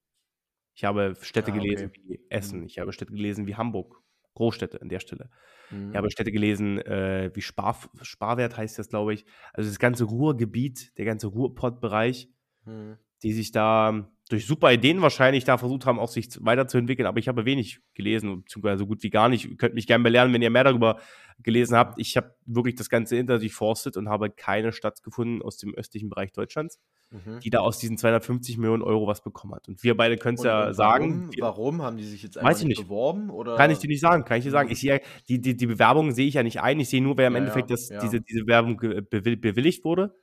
Ich habe Städte ah, okay. gelesen wie Essen, mhm. ich habe Städte gelesen wie Hamburg, Großstädte an der Stelle. Mhm. Ich habe Städte gelesen, äh, wie Spar, Sparwert heißt das, glaube ich. Also das ganze Ruhrgebiet, der ganze Ruhrpott-Bereich, mhm. die sich da durch super Ideen wahrscheinlich da versucht haben, auch sich weiterzuentwickeln. Aber ich habe wenig gelesen, beziehungsweise so gut wie gar nicht. Ihr könnt mich gerne belehren, wenn ihr mehr darüber gelesen habt. Ich habe wirklich das Ganze hinter sich forstet und habe keine Stadt gefunden aus dem östlichen Bereich Deutschlands, mhm. die da aus diesen 250 Millionen Euro was bekommen hat. Und wir beide können es ja warum, sagen. Warum haben die sich jetzt einfach nicht beworben? Oder? Kann ich dir nicht sagen, kann ich dir sagen. Mhm. Ich sehe, die, die, die Bewerbung sehe ich ja nicht ein. Ich sehe nur, wer im ja, Endeffekt das, ja. diese, diese Bewerbung bewilligt wurde.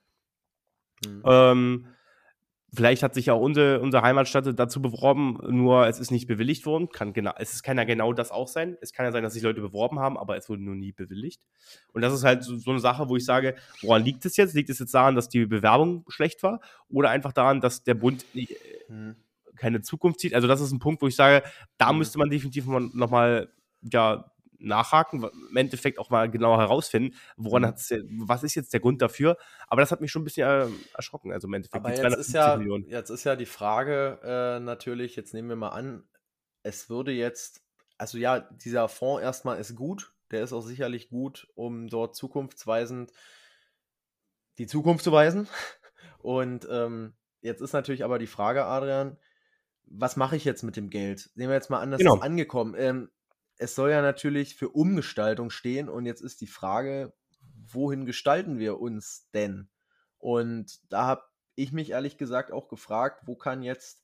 Mhm. Ähm, Vielleicht hat sich auch unsere, unsere Heimatstadt dazu beworben, nur es ist nicht bewilligt worden. Kann genau, es kann ja genau das auch sein. Es kann ja sein, dass sich Leute beworben haben, aber es wurde nur nie bewilligt. Und das ist halt so, so eine Sache, wo ich sage, woran liegt es jetzt? Liegt es jetzt daran, dass die Bewerbung schlecht war? Oder einfach daran, dass der Bund nicht, hm. keine Zukunft sieht? Also das ist ein Punkt, wo ich sage, da hm. müsste man definitiv nochmal ja, nachhaken, im Endeffekt auch mal genauer herausfinden, woran mhm. hat's, was ist jetzt der Grund dafür. Aber das hat mich schon ein bisschen äh, erschrocken. Also im Endeffekt Aber jetzt ist, ja, Millionen. jetzt ist ja die Frage äh, natürlich, jetzt nehmen wir mal an, es würde jetzt, also ja, dieser Fonds erstmal ist gut, der ist auch sicherlich gut, um dort zukunftsweisend die Zukunft zu weisen. Und ähm, jetzt ist natürlich aber die Frage, Adrian, was mache ich jetzt mit dem Geld? Nehmen wir jetzt mal an, das genau. ist angekommen. Ähm, es soll ja natürlich für Umgestaltung stehen und jetzt ist die Frage, wohin gestalten wir uns denn? Und da habe ich mich ehrlich gesagt auch gefragt, wo kann jetzt,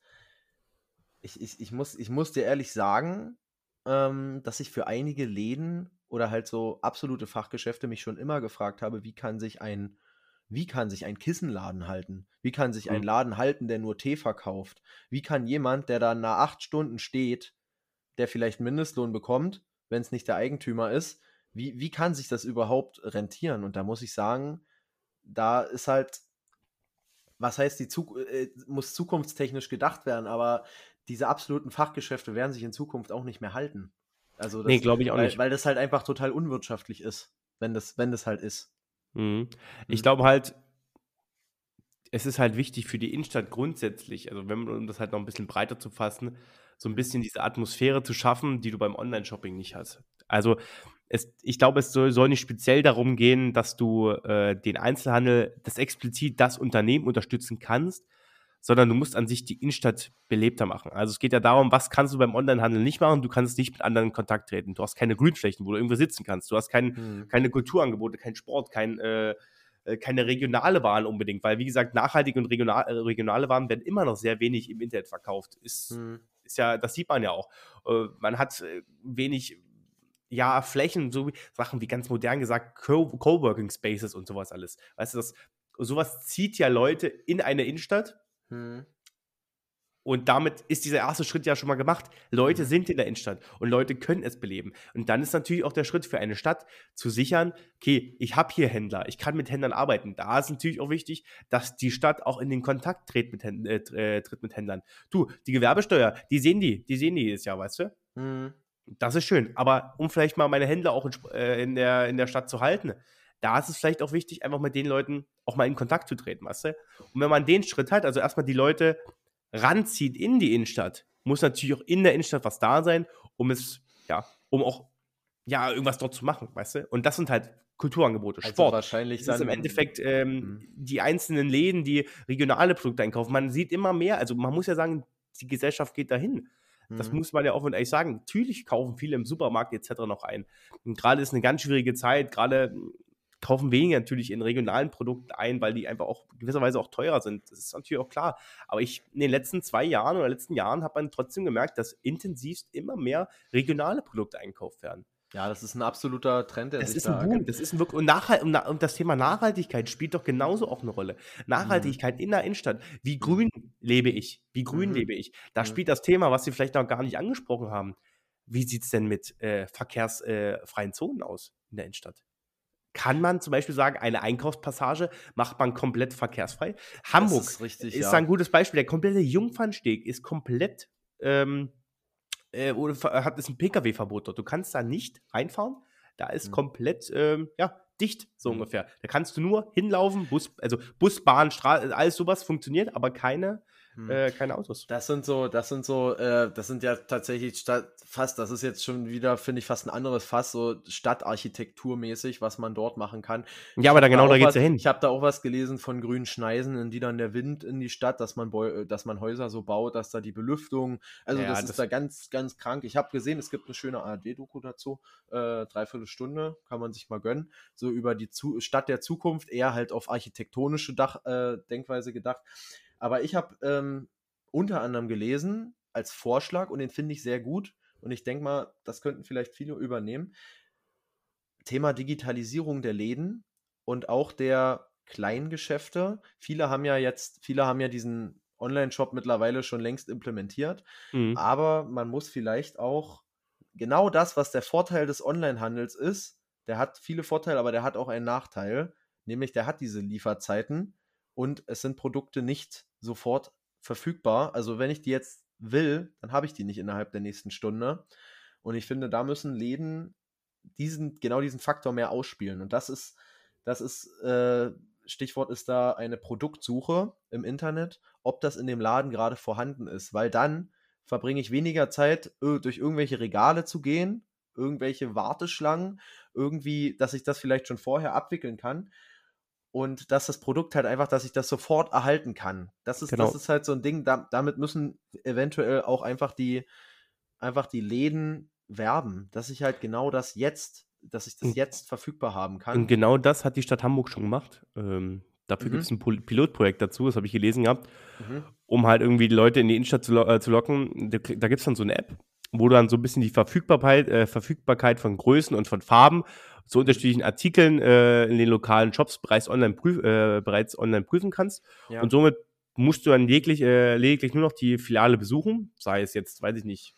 ich, ich, ich, muss, ich muss dir ehrlich sagen, ähm, dass ich für einige Läden oder halt so absolute Fachgeschäfte mich schon immer gefragt habe, wie kann sich ein, wie kann sich ein Kissenladen halten? Wie kann sich ein mhm. Laden halten, der nur Tee verkauft? Wie kann jemand, der da nach acht Stunden steht, der vielleicht Mindestlohn bekommt, wenn es nicht der Eigentümer ist, wie, wie kann sich das überhaupt rentieren? Und da muss ich sagen, da ist halt, was heißt, die Zuk äh, muss zukunftstechnisch gedacht werden, aber diese absoluten Fachgeschäfte werden sich in Zukunft auch nicht mehr halten. Also das, nee, glaube ich auch weil, nicht. Weil das halt einfach total unwirtschaftlich ist, wenn das, wenn das halt ist. Mhm. Ich mhm. glaube halt, es ist halt wichtig für die Innenstadt grundsätzlich, also wenn man, um das halt noch ein bisschen breiter zu fassen, so ein bisschen diese Atmosphäre zu schaffen, die du beim Online-Shopping nicht hast. Also es, ich glaube, es soll, soll, nicht speziell darum gehen, dass du äh, den Einzelhandel, das explizit das Unternehmen unterstützen kannst, sondern du musst an sich die Innenstadt belebter machen. Also es geht ja darum, was kannst du beim Onlinehandel nicht machen? Du kannst nicht mit anderen in Kontakt treten. Du hast keine Grünflächen, wo du irgendwo sitzen kannst. Du hast kein, mhm. keine Kulturangebote, kein Sport, kein, äh, äh, keine regionale Waren unbedingt, weil wie gesagt, nachhaltige und regional, äh, regionale Waren werden immer noch sehr wenig im Internet verkauft. Ist, mhm ist ja, das sieht man ja auch. Äh, man hat äh, wenig ja, Flächen, so Sachen wie ganz modern gesagt, Coworking Spaces und sowas alles. Weißt du, das, sowas zieht ja Leute in eine Innenstadt. Hm. Und damit ist dieser erste Schritt ja schon mal gemacht. Leute mhm. sind in der Innenstadt und Leute können es beleben. Und dann ist natürlich auch der Schritt für eine Stadt zu sichern, okay, ich habe hier Händler, ich kann mit Händlern arbeiten. Da ist natürlich auch wichtig, dass die Stadt auch in den Kontakt tritt mit, äh, tritt mit Händlern. Du, die Gewerbesteuer, die sehen die, die sehen die jedes Jahr, weißt du? Mhm. Das ist schön. Aber um vielleicht mal meine Händler auch in, äh, in, der, in der Stadt zu halten, da ist es vielleicht auch wichtig, einfach mit den Leuten auch mal in Kontakt zu treten, weißt du? Und wenn man den Schritt hat, also erstmal die Leute ranzieht in die Innenstadt, muss natürlich auch in der Innenstadt was da sein, um es, ja, um auch, ja, irgendwas dort zu machen, weißt du? Und das sind halt Kulturangebote, also Sport. Wahrscheinlich das ist im Endeffekt ähm, mhm. die einzelnen Läden, die regionale Produkte einkaufen. Man sieht immer mehr, also man muss ja sagen, die Gesellschaft geht dahin. Das mhm. muss man ja offen und ehrlich sagen. Natürlich kaufen viele im Supermarkt etc. noch ein. Und gerade ist eine ganz schwierige Zeit. Gerade kaufen weniger natürlich in regionalen Produkten ein, weil die einfach auch gewisserweise auch teurer sind. Das ist natürlich auch klar. Aber ich in den letzten zwei Jahren oder letzten Jahren hat man trotzdem gemerkt, dass intensivst immer mehr regionale Produkte einkauft werden. Ja, das ist ein absoluter Trend. Der das ist ein da Boom. Das ist ein wirklich und, Nachhalt, und, das Thema Nachhaltigkeit spielt doch genauso auch eine Rolle. Nachhaltigkeit mhm. in der Innenstadt. Wie grün lebe ich? Wie grün mhm. lebe ich? Da mhm. spielt das Thema, was Sie vielleicht noch gar nicht angesprochen haben. Wie sieht es denn mit äh, verkehrsfreien äh, Zonen aus in der Innenstadt? Kann man zum Beispiel sagen, eine Einkaufspassage macht man komplett verkehrsfrei. Hamburg ist, richtig, ist ja. ein gutes Beispiel. Der komplette Jungfernsteg ist komplett, ähm, äh, oder hat ist ein Pkw-Verbot dort. Du kannst da nicht reinfahren. Da ist mhm. komplett, ähm, ja, dicht, so mhm. ungefähr. Da kannst du nur hinlaufen, Bus, also Bus, Bahn, Straße, alles sowas funktioniert, aber keine. Äh, keine Autos. Das sind so, das sind so, äh, das sind ja tatsächlich Stadt, fast, das ist jetzt schon wieder, finde ich, fast ein anderes Fass, so Stadtarchitekturmäßig, was man dort machen kann. Ja, aber da genau da, da geht's ja hin. Ich habe da auch was gelesen von grünen Schneisen, in die dann der Wind in die Stadt, dass man, äh, dass man Häuser so baut, dass da die Belüftung, also ja, das, das, ist da ganz, ganz krank. Ich habe gesehen, es gibt eine schöne ARD-Doku dazu, äh, dreiviertel Stunde, kann man sich mal gönnen, so über die Zu Stadt der Zukunft, eher halt auf architektonische Dach, äh, Denkweise gedacht. Aber ich habe ähm, unter anderem gelesen als Vorschlag und den finde ich sehr gut und ich denke mal, das könnten vielleicht viele übernehmen. Thema Digitalisierung der Läden und auch der Kleingeschäfte. Viele haben ja jetzt, viele haben ja diesen Online-Shop mittlerweile schon längst implementiert, mhm. aber man muss vielleicht auch genau das, was der Vorteil des Online-Handels ist, der hat viele Vorteile, aber der hat auch einen Nachteil, nämlich der hat diese Lieferzeiten und es sind Produkte nicht sofort verfügbar. Also wenn ich die jetzt will, dann habe ich die nicht innerhalb der nächsten Stunde. Und ich finde, da müssen Läden diesen, genau diesen Faktor mehr ausspielen. Und das ist, das ist, äh, Stichwort ist da eine Produktsuche im Internet, ob das in dem Laden gerade vorhanden ist, weil dann verbringe ich weniger Zeit, durch irgendwelche Regale zu gehen, irgendwelche Warteschlangen, irgendwie, dass ich das vielleicht schon vorher abwickeln kann, und dass das Produkt halt einfach, dass ich das sofort erhalten kann. Das ist, genau. das ist halt so ein Ding, da, damit müssen eventuell auch einfach die, einfach die Läden werben, dass ich halt genau das jetzt, dass ich das jetzt verfügbar haben kann. Und genau das hat die Stadt Hamburg schon gemacht. Ähm, dafür mhm. gibt es ein Pilotprojekt dazu, das habe ich gelesen gehabt, mhm. um halt irgendwie die Leute in die Innenstadt zu, lo äh, zu locken. Da, da gibt es dann so eine App, wo du dann so ein bisschen die Verfügbarkeit, äh, Verfügbarkeit von Größen und von Farben zu unterschiedlichen Artikeln äh, in den lokalen Shops bereits online, prüf, äh, bereits online prüfen kannst. Ja. Und somit musst du dann lediglich, äh, lediglich nur noch die Filiale besuchen, sei es jetzt, weiß ich nicht,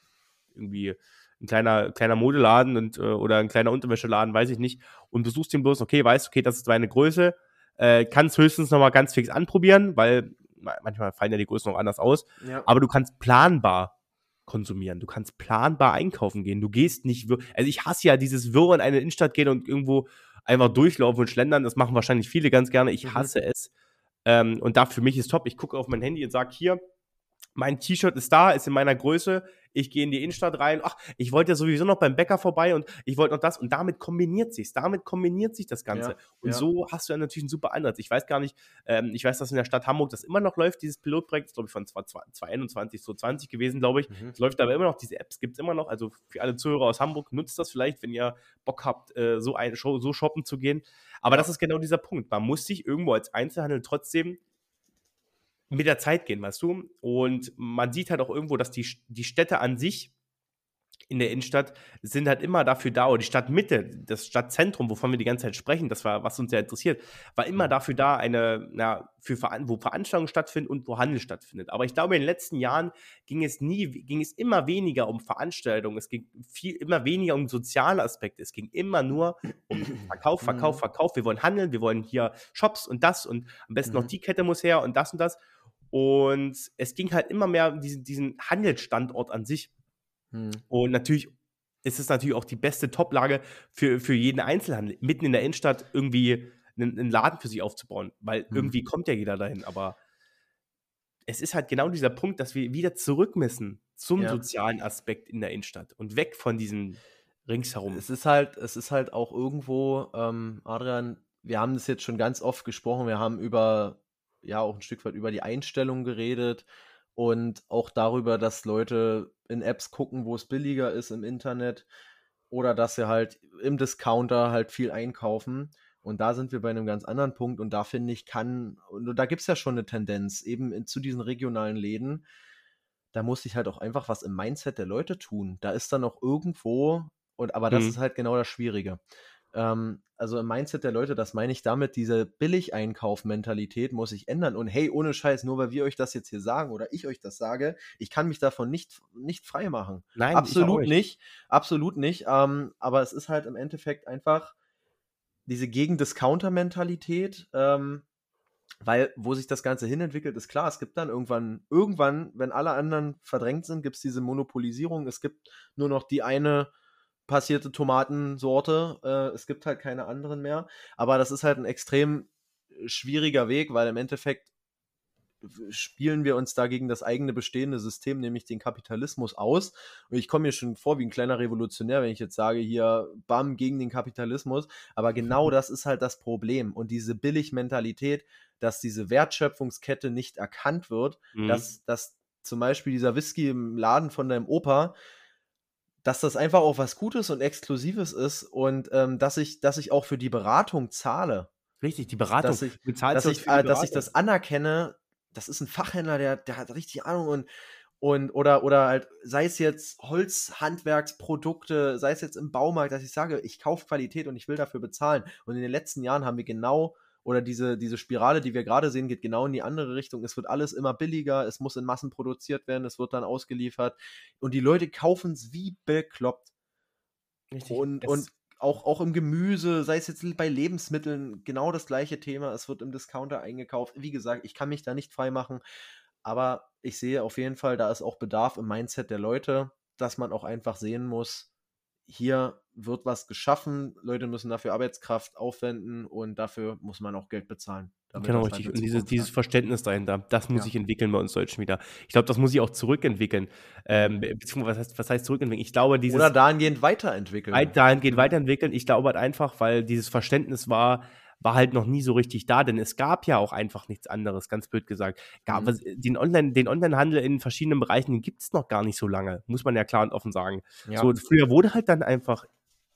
irgendwie ein kleiner, kleiner Modeladen und, äh, oder ein kleiner Unterwäscheladen, weiß ich nicht, und besuchst den bloß, okay, weißt, okay, das ist deine Größe, äh, kannst höchstens nochmal ganz fix anprobieren, weil manchmal fallen ja die Größen noch anders aus, ja. aber du kannst planbar konsumieren. Du kannst planbar einkaufen gehen. Du gehst nicht, also ich hasse ja dieses Wirr in eine Innenstadt gehen und irgendwo einfach durchlaufen und schlendern. Das machen wahrscheinlich viele ganz gerne. Ich mhm. hasse mhm. es. Ähm, und da für mich ist top. Ich gucke auf mein Handy und sage hier, mein T-Shirt ist da, ist in meiner Größe, ich gehe in die Innenstadt rein, ach, ich wollte ja sowieso noch beim Bäcker vorbei und ich wollte noch das und damit kombiniert sich's, damit kombiniert sich das Ganze. Ja, und ja. so hast du ja natürlich einen super Ansatz. Ich weiß gar nicht, ähm, ich weiß, dass in der Stadt Hamburg das immer noch läuft, dieses Pilotprojekt, glaube ich von 2021, so 20 gewesen, glaube ich. Mhm. Es läuft aber immer noch, diese Apps gibt es immer noch, also für alle Zuhörer aus Hamburg, nutzt das vielleicht, wenn ihr Bock habt, äh, so, Show, so shoppen zu gehen. Aber das ist genau dieser Punkt. Man muss sich irgendwo als Einzelhandel trotzdem mit der Zeit gehen, weißt du? Und man sieht halt auch irgendwo, dass die, die Städte an sich in der Innenstadt sind halt immer dafür da, oder die Stadtmitte, das Stadtzentrum, wovon wir die ganze Zeit sprechen, das war, was uns ja interessiert, war immer mhm. dafür da, eine, na, für wo Veranstaltungen stattfinden und wo Handel stattfindet. Aber ich glaube, in den letzten Jahren ging es nie, ging es immer weniger um Veranstaltungen, es ging viel, immer weniger um soziale Aspekte, es ging immer nur um Verkauf, Verkauf, mhm. Verkauf. Wir wollen handeln, wir wollen hier Shops und das und am besten noch mhm. die Kette muss her und das und das. Und es ging halt immer mehr um diesen, diesen Handelsstandort an sich. Hm. Und natürlich ist es natürlich auch die beste Toplage für, für jeden Einzelhandel, mitten in der Innenstadt irgendwie einen, einen Laden für sich aufzubauen, weil hm. irgendwie kommt ja jeder dahin. Aber es ist halt genau dieser Punkt, dass wir wieder zurück müssen zum ja. sozialen Aspekt in der Innenstadt und weg von diesen ringsherum. Es ist halt, es ist halt auch irgendwo, ähm, Adrian, wir haben das jetzt schon ganz oft gesprochen, wir haben über ja auch ein Stück weit über die Einstellung geredet und auch darüber, dass Leute in Apps gucken, wo es billiger ist im Internet oder dass sie halt im Discounter halt viel einkaufen. Und da sind wir bei einem ganz anderen Punkt und da finde ich, kann, und da gibt es ja schon eine Tendenz, eben in, zu diesen regionalen Läden, da muss ich halt auch einfach was im Mindset der Leute tun. Da ist dann noch irgendwo, und aber das mhm. ist halt genau das Schwierige. Ähm, also im Mindset der Leute, das meine ich damit, diese Billig-Einkauf-Mentalität muss sich ändern. Und hey, ohne Scheiß, nur weil wir euch das jetzt hier sagen oder ich euch das sage, ich kann mich davon nicht, nicht frei machen. Nein, absolut nicht. nicht. Absolut nicht. Ähm, aber es ist halt im Endeffekt einfach diese Gegen-Discounter-Mentalität. Ähm, weil, wo sich das Ganze hinentwickelt, ist klar, es gibt dann irgendwann, irgendwann, wenn alle anderen verdrängt sind, gibt es diese Monopolisierung. Es gibt nur noch die eine passierte Tomatensorte. Äh, es gibt halt keine anderen mehr. Aber das ist halt ein extrem schwieriger Weg, weil im Endeffekt spielen wir uns da gegen das eigene bestehende System, nämlich den Kapitalismus aus. Und ich komme mir schon vor wie ein kleiner Revolutionär, wenn ich jetzt sage, hier, bam, gegen den Kapitalismus. Aber genau das ist halt das Problem. Und diese Billigmentalität, dass diese Wertschöpfungskette nicht erkannt wird, mhm. dass, dass zum Beispiel dieser Whisky im Laden von deinem Opa, dass das einfach auch was Gutes und Exklusives ist und ähm, dass, ich, dass ich auch für die Beratung zahle. Richtig, die Beratung. Dass ich, dass ich, äh, dass ich das anerkenne, das ist ein Fachhändler, der, der hat richtig Ahnung und, und oder, oder halt, sei es jetzt Holzhandwerksprodukte, sei es jetzt im Baumarkt, dass ich sage, ich kaufe Qualität und ich will dafür bezahlen. Und in den letzten Jahren haben wir genau oder diese, diese Spirale, die wir gerade sehen, geht genau in die andere Richtung. Es wird alles immer billiger, es muss in Massen produziert werden, es wird dann ausgeliefert und die Leute kaufen es wie bekloppt. Richtig. Und, und auch, auch im Gemüse, sei es jetzt bei Lebensmitteln, genau das gleiche Thema. Es wird im Discounter eingekauft. Wie gesagt, ich kann mich da nicht freimachen, aber ich sehe auf jeden Fall, da ist auch Bedarf im Mindset der Leute, dass man auch einfach sehen muss, hier wird was geschaffen, Leute müssen dafür Arbeitskraft aufwenden und dafür muss man auch Geld bezahlen. Genau, richtig. Und dieses, dieses Verständnis dahinter, das muss ja. sich entwickeln bei uns Deutschen wieder. Ich glaube, das muss sich auch zurückentwickeln. Ähm, beziehungsweise, was heißt, was heißt zurückentwickeln? Ich glaube, dieses. Oder dahingehend weiterentwickeln. Dahingehend weiterentwickeln. Ich glaube halt einfach, weil dieses Verständnis war, war halt noch nie so richtig da, denn es gab ja auch einfach nichts anderes, ganz blöd gesagt. Gab, mhm. den Online, den Onlinehandel in verschiedenen Bereichen gibt es noch gar nicht so lange, muss man ja klar und offen sagen. Ja. So, früher wurde halt dann einfach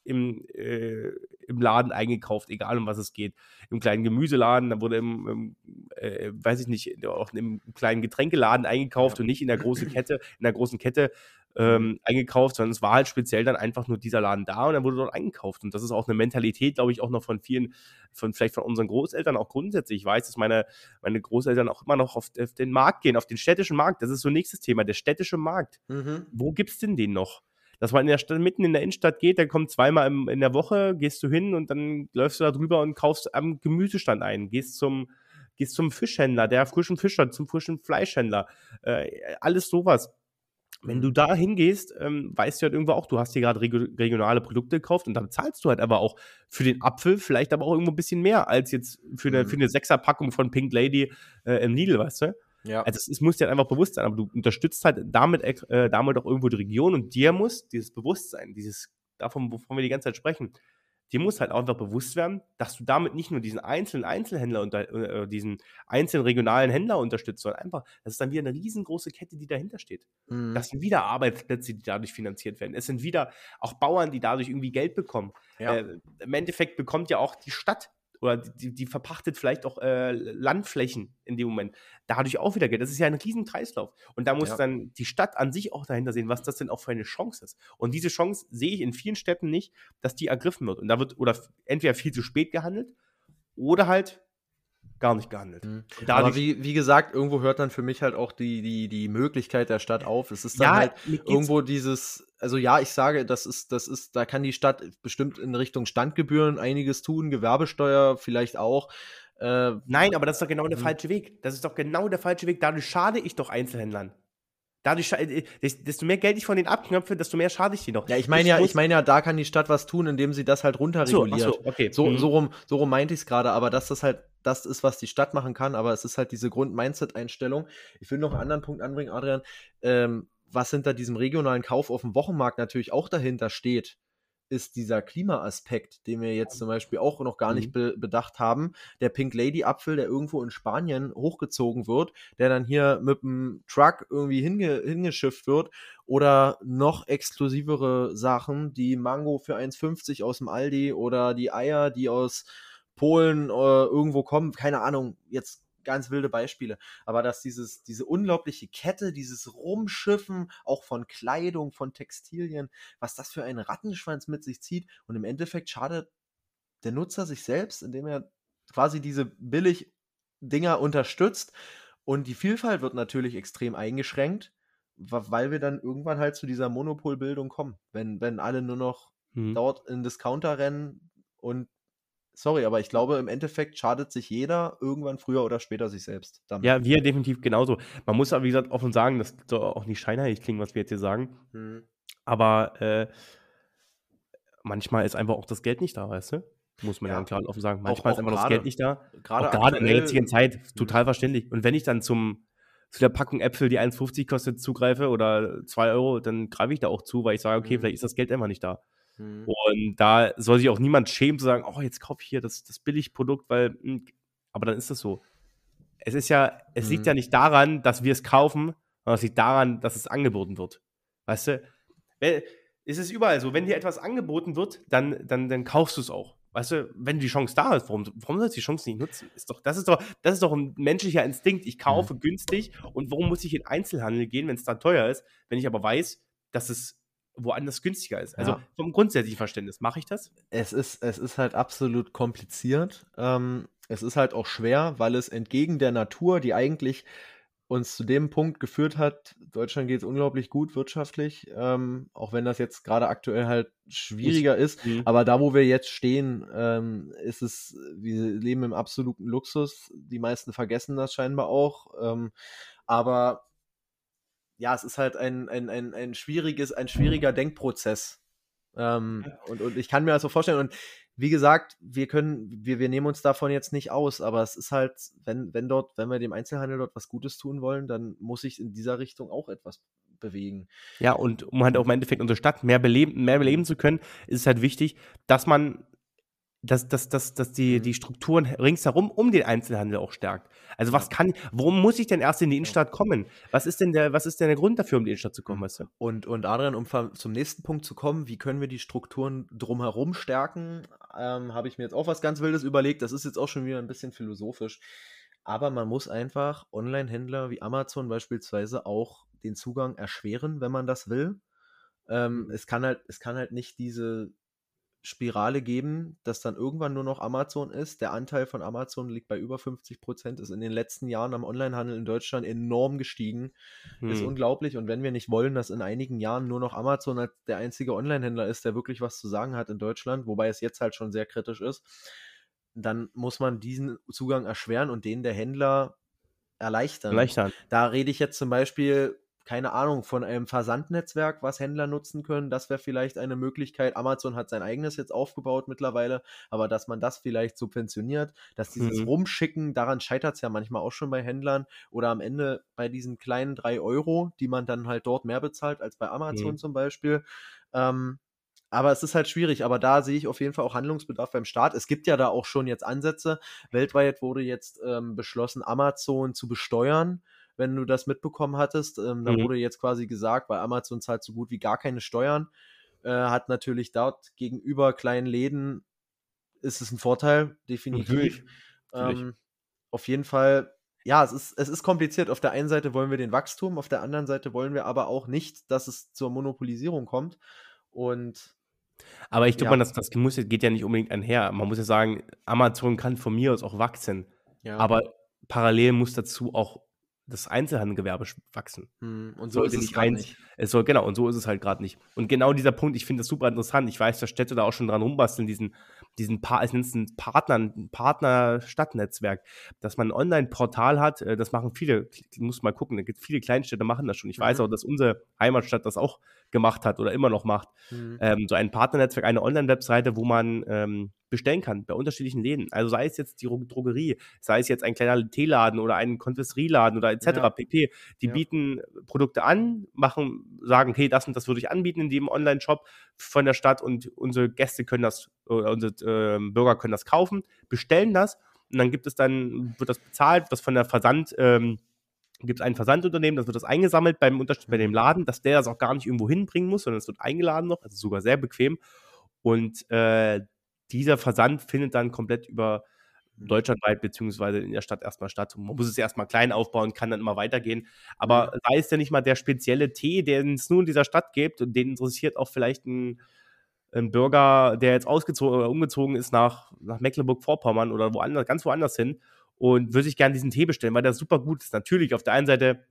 im, äh, im Laden eingekauft, egal um was es geht. Im kleinen Gemüseladen, da wurde im, im äh, weiß ich nicht, auch im kleinen Getränkeladen eingekauft ja. und nicht in der großen Kette, in der großen Kette ähm, eingekauft, sondern es war halt speziell dann einfach nur dieser Laden da und dann wurde dort eingekauft. Und das ist auch eine Mentalität, glaube ich, auch noch von vielen, von vielleicht von unseren Großeltern auch grundsätzlich. Ich weiß, dass meine, meine Großeltern auch immer noch auf, auf den Markt gehen, auf den städtischen Markt. Das ist so nächstes Thema, der städtische Markt. Mhm. Wo gibt es denn den noch? dass man in der Stadt, mitten in der Innenstadt geht, dann kommt zweimal im, in der Woche, gehst du hin und dann läufst du da drüber und kaufst am Gemüsestand ein, gehst zum, gehst zum Fischhändler, der frischen Fisch hat, zum frischen Fleischhändler, äh, alles sowas. Wenn du da hingehst, ähm, weißt du halt irgendwo auch, du hast hier gerade regionale Produkte gekauft und dann zahlst du halt aber auch für den Apfel vielleicht aber auch irgendwo ein bisschen mehr als jetzt für eine, mhm. für eine Sechserpackung von Pink Lady äh, im Lidl, weißt du? Ja. Also es, es, muss dir halt einfach bewusst sein, aber du unterstützt halt damit, äh, damit auch irgendwo die Region und dir muss dieses Bewusstsein, dieses, davon, wovon wir die ganze Zeit sprechen, dir muss halt auch einfach bewusst werden, dass du damit nicht nur diesen einzelnen Einzelhändler und äh, diesen einzelnen regionalen Händler unterstützt, sondern einfach, das ist dann wieder eine riesengroße Kette, die dahinter steht. Mhm. Das sind wieder Arbeitsplätze, die dadurch finanziert werden. Es sind wieder auch Bauern, die dadurch irgendwie Geld bekommen. Ja. Äh, Im Endeffekt bekommt ja auch die Stadt oder die, die verpachtet vielleicht auch äh, Landflächen in dem Moment. Dadurch auch wieder Geld. Das ist ja ein riesen Kreislauf. Und da muss ja. dann die Stadt an sich auch dahinter sehen, was das denn auch für eine Chance ist. Und diese Chance sehe ich in vielen Städten nicht, dass die ergriffen wird. Und da wird oder entweder viel zu spät gehandelt oder halt gar nicht gehandelt. Mhm. Aber wie, wie gesagt, irgendwo hört dann für mich halt auch die, die, die Möglichkeit der Stadt auf. Es ist dann ja, halt irgendwo dieses, also ja, ich sage, das ist, das ist, da kann die Stadt bestimmt in Richtung Standgebühren einiges tun, Gewerbesteuer vielleicht auch. Äh, Nein, aber das ist doch genau der mhm. falsche Weg. Das ist doch genau der falsche Weg. Dadurch schade ich doch Einzelhändlern. Dadurch, äh, desto mehr Geld ich von denen abknöpfe, desto mehr schade ich die noch. Ja, ich meine ja, ich meine ja, da kann die Stadt was tun, indem sie das halt runterreguliert. So, so, okay. so, mhm. so rum, so rum meinte ich es gerade, aber dass das halt das ist, was die Stadt machen kann, aber es ist halt diese Grund-Mindset-Einstellung. Ich will noch einen anderen Punkt anbringen, Adrian, ähm, was hinter diesem regionalen Kauf auf dem Wochenmarkt natürlich auch dahinter steht ist dieser Klimaaspekt, den wir jetzt zum Beispiel auch noch gar nicht mhm. be bedacht haben. Der Pink Lady Apfel, der irgendwo in Spanien hochgezogen wird, der dann hier mit dem Truck irgendwie hinge hingeschifft wird. Oder noch exklusivere Sachen, die Mango für 1,50 aus dem Aldi oder die Eier, die aus Polen äh, irgendwo kommen. Keine Ahnung, jetzt ganz wilde Beispiele, aber dass dieses, diese unglaubliche Kette, dieses Rumschiffen, auch von Kleidung, von Textilien, was das für einen Rattenschwanz mit sich zieht und im Endeffekt schadet der Nutzer sich selbst, indem er quasi diese billig Dinger unterstützt und die Vielfalt wird natürlich extrem eingeschränkt, weil wir dann irgendwann halt zu dieser Monopolbildung kommen, wenn, wenn alle nur noch hm. dort in Discounter rennen und sorry, aber ich glaube, im Endeffekt schadet sich jeder irgendwann früher oder später sich selbst. Damit. Ja, wir definitiv genauso. Man muss aber, wie gesagt, offen sagen, das soll auch nicht scheinheilig klingen, was wir jetzt hier sagen. Hm. Aber äh, manchmal ist einfach auch das Geld nicht da, weißt du? Muss man ja, Ja. klar offen sagen. Auch- Manchmal auch ist einfach das gerade- Geld nicht da. Gerade Auch gerade in der jetzigen Zeit, total verständlich. Und wenn ich dann zum, zu der Packung Äpfel, die 1,50 kostet, zugreife oder 2 Euro, dann greife ich da auch zu, weil ich sage, okay, Mhm. vielleicht ist das Geld einfach nicht da. Mhm. Und da soll sich auch niemand schämen zu sagen, oh, jetzt kaufe ich hier das, das Billigprodukt, weil, hm, aber dann ist das so. Es ist ja, es liegt Mhm. ja nicht daran, dass wir es kaufen, sondern es liegt daran, dass es angeboten wird. Weißt du? Wenn, es ist überall so, wenn dir etwas angeboten wird, dann, dann, dann kaufst du es auch. Weißt du, wenn die Chance da ist, warum, warum sollst du die Chance nicht nutzen? Ist doch, das, ist doch, das ist doch ein menschlicher Instinkt. Ich kaufe günstig und warum muss ich in Einzelhandel gehen, wenn es dann teuer ist, wenn ich aber weiß, dass es woanders günstiger ist? Also Ja. vom grundsätzlichen Verständnis, mache ich das? Es ist, es ist halt absolut kompliziert. Ähm, es ist halt auch schwer, weil es entgegen der Natur, die eigentlich uns zu dem Punkt geführt hat, Deutschland geht es unglaublich gut wirtschaftlich, ähm, auch wenn das jetzt gerade aktuell halt schwieriger ist. Mhm. Aber da, wo wir jetzt stehen, ähm, ist es, wir leben im absoluten Luxus. Die meisten vergessen das scheinbar auch. Ähm, aber ja, es ist halt ein, ein, ein, ein schwieriges, ein schwieriger Denkprozess. Ähm, und, und ich kann mir das so vorstellen. Und wie gesagt, wir können, wir, wir nehmen uns davon jetzt nicht aus, aber es ist halt, wenn, wenn dort, wenn wir dem Einzelhandel dort was Gutes tun wollen, dann muss sich in dieser Richtung auch etwas bewegen. Ja, und um halt auch im Endeffekt unsere Stadt mehr beleben, mehr beleben zu können, ist es halt wichtig, dass man, dass, dass, dass, dass die, die Strukturen ringsherum um den Einzelhandel auch stärkt. Also was kann, warum muss ich denn erst in die Innenstadt kommen? Was ist denn der, was ist denn der Grund dafür, um die Innenstadt zu kommen, weißt du? Und, und Adrian, um zum nächsten Punkt zu kommen, wie können wir die Strukturen drumherum stärken, ähm, habe ich mir jetzt auch was ganz Wildes überlegt. Das ist jetzt auch schon wieder ein bisschen philosophisch. Aber man muss einfach Online-Händler wie Amazon beispielsweise auch den Zugang erschweren, wenn man das will. Ähm, es, kann halt, es kann halt nicht diese Spirale geben, dass dann irgendwann nur noch Amazon ist. Der Anteil von Amazon liegt bei über 50 Prozent, ist in den letzten Jahren am Onlinehandel in Deutschland enorm gestiegen. Ist Hm. unglaublich. Und wenn wir nicht wollen, dass in einigen Jahren nur noch Amazon als der einzige Online-Händler ist, der wirklich was zu sagen hat in Deutschland, wobei es jetzt halt schon sehr kritisch ist, dann muss man diesen Zugang erschweren und den der Händler erleichtern. Erleichtern. Da rede ich jetzt zum Beispiel, keine Ahnung, von einem Versandnetzwerk, was Händler nutzen können. Das wäre vielleicht eine Möglichkeit. Amazon hat sein eigenes jetzt aufgebaut mittlerweile, aber dass man das vielleicht subventioniert, dass dieses Mhm. Rumschicken, daran scheitert es ja manchmal auch schon bei Händlern oder am Ende bei diesen kleinen drei Euro, die man dann halt dort mehr bezahlt als bei Amazon Mhm. zum Beispiel. Ähm, aber es ist halt schwierig, aber da sehe ich auf jeden Fall auch Handlungsbedarf beim Staat. Es gibt ja da auch schon jetzt Ansätze. Weltweit wurde jetzt ähm, beschlossen, Amazon zu besteuern, wenn du das mitbekommen hattest. Ähm, da Mhm. wurde jetzt quasi gesagt, weil Amazon zahlt so gut wie gar keine Steuern, äh, hat natürlich dort gegenüber kleinen Läden ist es ein Vorteil, definitiv. Natürlich. Natürlich. Ähm, auf jeden Fall, ja, es ist, es ist kompliziert. Auf der einen Seite wollen wir den Wachstum, auf der anderen Seite wollen wir aber auch nicht, dass es zur Monopolisierung kommt. Und Aber ich glaube, Ja. das, das muss, geht ja nicht unbedingt einher. Man muss ja sagen, Amazon kann von mir aus auch wachsen. ja, Aber parallel muss dazu auch das Einzelhandelgewerbe wachsen. hm, und so sollte ist es eins- nicht. Es soll, genau, und so ist es halt gerade nicht. Und genau dieser Punkt, ich finde das super interessant. Ich weiß, dass Städte da auch schon dran rumbasteln, diesen, diesen pa ein Partner, Partner-Stadtnetzwerk, dass man ein Online-Portal hat, äh, das machen viele, ich muss mal gucken, da gibt viele Kleinstädte, machen das schon. Ich weiß Mhm. auch, dass unsere Heimatstadt das auch gemacht hat oder immer noch macht. Hm, Ähm, so ein Partnernetzwerk, eine Online-Webseite, wo man ähm, bestellen kann bei unterschiedlichen Läden. Also sei es jetzt die Ro- Drogerie, sei es jetzt ein kleiner Teeladen oder ein Konfiserieladen oder etc. Ja. pp. Die Ja. bieten Produkte an, machen, sagen, hey, das und das würde ich anbieten in dem Online-Shop von der Stadt und unsere Gäste können das, oder unsere ähm, Bürger können das kaufen, bestellen das und dann gibt es dann, wird das bezahlt, das von der Versand, ähm, gibt es ein Versandunternehmen, das wird das eingesammelt beim Unterschied bei dem Laden, dass der das auch gar nicht irgendwo hinbringen muss, sondern es wird eingeladen noch, also sogar sehr bequem. Und äh, dieser Versand findet dann komplett über deutschlandweit beziehungsweise in der Stadt erstmal statt. Und man muss es erstmal klein aufbauen, kann dann immer weitergehen. Aber sei es ja nicht mal der spezielle Tee, den es nur in dieser Stadt gibt und den interessiert auch vielleicht ein, ein Bürger, der jetzt ausgezogen oder umgezogen ist nach, nach Mecklenburg-Vorpommern oder woanders, ganz woanders hin und würde sich gerne diesen Tee bestellen, weil der super gut ist. Natürlich, auf der einen Seite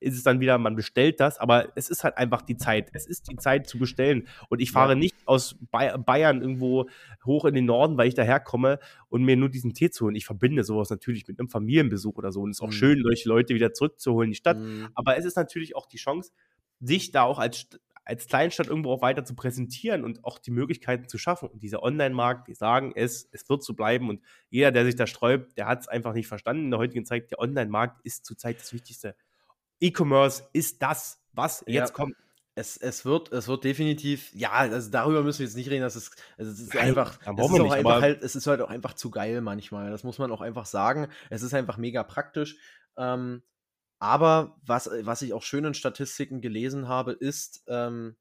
ist es dann wieder, man bestellt das, aber es ist halt einfach die Zeit. Es ist die Zeit zu bestellen. Und ich fahre Ja. nicht aus Bay- Bayern irgendwo hoch in den Norden, weil ich daherkomme und mir nur diesen Tee zu holen. Ich verbinde sowas natürlich mit einem Familienbesuch oder so. Und es ist auch Mhm. schön, solche Leute wieder zurückzuholen in die Stadt. hm, Aber es ist natürlich auch die Chance, sich da auch als, als Kleinstadt irgendwo auch weiter zu präsentieren und auch die Möglichkeiten zu schaffen. Und dieser Online-Markt, wir sagen es, es wird so bleiben und jeder, der sich da sträubt, der hat es einfach nicht verstanden in der heutigen Zeit. Der Online-Markt ist zurzeit das Wichtigste. E-Commerce ist das, was jetzt ja. kommt. Es, es, wird, es wird definitiv, ja, also darüber müssen wir jetzt nicht reden, dass es, also es ist Nein, einfach, es ist, nicht, einfach halt, es ist halt auch einfach zu geil manchmal. Das muss man auch einfach sagen. Es ist einfach mega praktisch. Ähm, aber was, was ich auch schön in Statistiken gelesen habe, ist, ähm,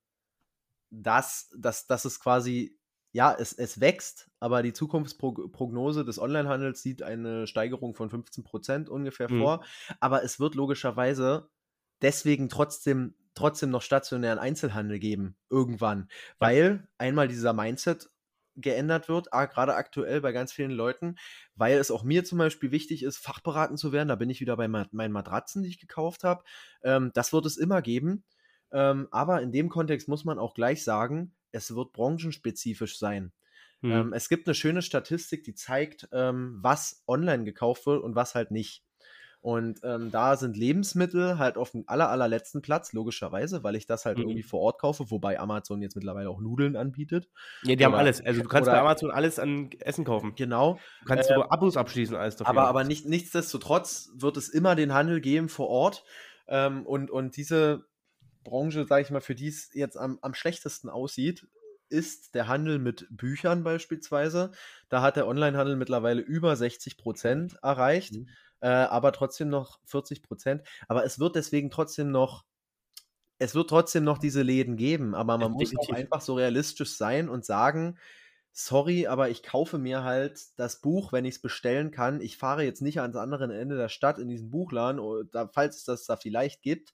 dass, dass, dass es quasi, ja, es, es wächst, aber die Zukunftsprognose des Onlinehandels sieht eine Steigerung von 15% ungefähr mhm. vor. Aber es wird logischerweise deswegen trotzdem trotzdem noch stationären Einzelhandel geben, irgendwann. Weil einmal dieser Mindset geändert wird, gerade aktuell bei ganz vielen Leuten, weil es auch mir zum Beispiel wichtig ist, fachberaten zu werden. Da bin ich wieder bei meinen Matratzen, die ich gekauft habe. Ähm, das wird es immer geben. Ähm, aber in dem Kontext muss man auch gleich sagen, es wird branchenspezifisch sein. Mhm. Ähm, es gibt eine schöne Statistik, die zeigt, ähm, was online gekauft wird und was halt nicht. Und ähm, da sind Lebensmittel halt auf dem aller, allerletzten Platz, logischerweise, weil ich das halt mhm. irgendwie vor Ort kaufe, wobei Amazon jetzt mittlerweile auch Nudeln anbietet. Ja, die oder, haben alles. Also du kannst bei Amazon alles an Essen kaufen. Genau. Du kannst äh, Abos abschließen, alles dafür. Aber, aber nicht, nichtsdestotrotz wird es immer den Handel geben vor Ort. Ähm, und, und diese Branche, sage ich mal, für die es jetzt am, am schlechtesten aussieht, ist der Handel mit Büchern beispielsweise. Da hat der Onlinehandel mittlerweile über 60 Prozent erreicht. Mhm äh, aber trotzdem noch 40 Prozent. Aber es wird deswegen trotzdem noch, es wird trotzdem noch diese Läden geben, aber man ja, muss auch einfach so realistisch sein und sagen, sorry, aber ich kaufe mir halt das Buch, wenn ich es bestellen kann. Ich fahre jetzt nicht ans andere Ende der Stadt in diesen Buchladen, falls es das da vielleicht gibt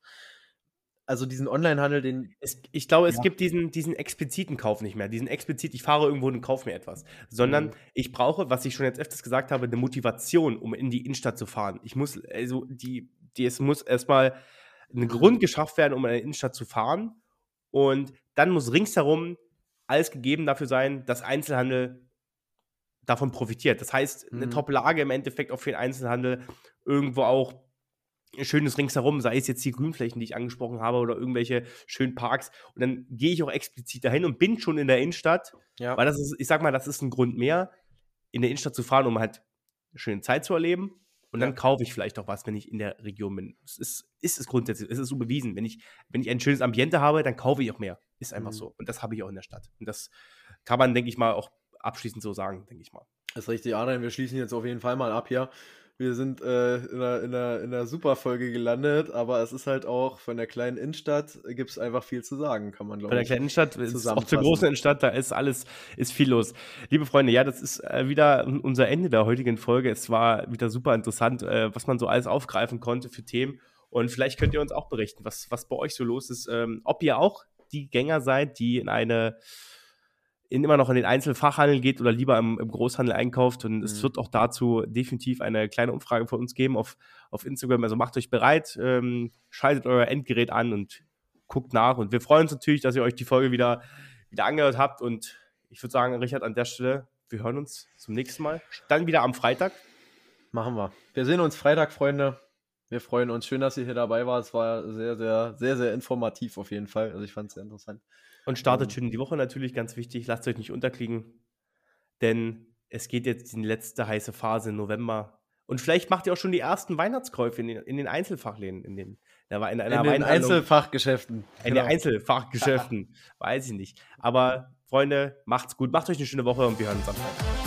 also diesen Onlinehandel, den. Es, ich glaube, es gibt diesen, diesen expliziten Kauf nicht mehr. Diesen explizit, ich fahre irgendwo und kaufe mir etwas. Sondern mhm. ich brauche, was ich schon jetzt öfters gesagt habe, eine Motivation, um in die Innenstadt zu fahren. Ich muss, also die, die es muss erstmal ein Grund geschafft werden, um in die Innenstadt zu fahren. Und dann muss ringsherum alles gegeben dafür sein, dass Einzelhandel davon profitiert. Das heißt, eine mhm. Top-Lage im Endeffekt auch für den Einzelhandel irgendwo auch Schönes ringsherum, sei es jetzt die Grünflächen, die ich angesprochen habe, oder irgendwelche schönen Parks. Und dann gehe ich auch explizit dahin und bin schon in der Innenstadt. Ja. Weil das ist, ich sag mal, das ist ein Grund mehr, in der Innenstadt zu fahren, um halt eine schöne Zeit zu erleben. Und dann kaufe ich vielleicht auch was, wenn ich in der Region bin. Es ist, ist es grundsätzlich, es ist so bewiesen. Wenn ich, wenn ich ein schönes Ambiente habe, dann kaufe ich auch mehr. Ist einfach mhm. so. Und das habe ich auch in der Stadt. Und das kann man, denke ich mal, auch abschließend so sagen, denke ich mal. Das ist richtig, Adrian. Wir schließen jetzt auf jeden Fall mal ab hier. Wir sind äh, in, einer, in, einer, in einer super Folge gelandet, aber es ist halt auch von der kleinen Innenstadt gibt es einfach viel zu sagen, kann man glaube ich. Von der kleinen Innenstadt ist auch zur großen Innenstadt, da ist alles, ist viel los. Liebe Freunde, ja, das ist äh, wieder unser Ende der heutigen Folge. Es war wieder super interessant, äh, was man so alles aufgreifen konnte für Themen. Und vielleicht könnt ihr uns auch berichten, was, was bei euch so los ist, ähm, ob ihr auch die Gänger seid, die in eine in, immer noch in den Einzelfachhandel geht oder lieber im, im Großhandel einkauft. Und mhm. es wird auch dazu definitiv eine kleine Umfrage von uns geben auf, auf Instagram. Also macht euch bereit, ähm, schaltet euer Endgerät an und guckt nach. Und wir freuen uns natürlich, dass ihr euch die Folge wieder, wieder angehört habt. Und ich würde sagen, Richard, an der Stelle, wir hören uns zum nächsten Mal. Dann wieder am Freitag. Machen wir. Wir sehen uns Freitag, Freunde. Wir freuen uns. Schön, dass ihr hier dabei wart. Es war sehr, sehr, sehr, sehr informativ auf jeden Fall. Also ich fand es sehr interessant. Und startet schön in die Woche natürlich, ganz wichtig. Lasst euch nicht unterkriegen, denn es geht jetzt in die letzte heiße Phase im November. Und vielleicht macht ihr auch schon die ersten Weihnachtskäufe in den, in den Einzelfachläden, in den, in, in, in den Einzelfachgeschäften. In genau. den Einzelfachgeschäften, weiß ich nicht. Aber Freunde, macht's gut, macht euch eine schöne Woche und wir hören uns am Freitag.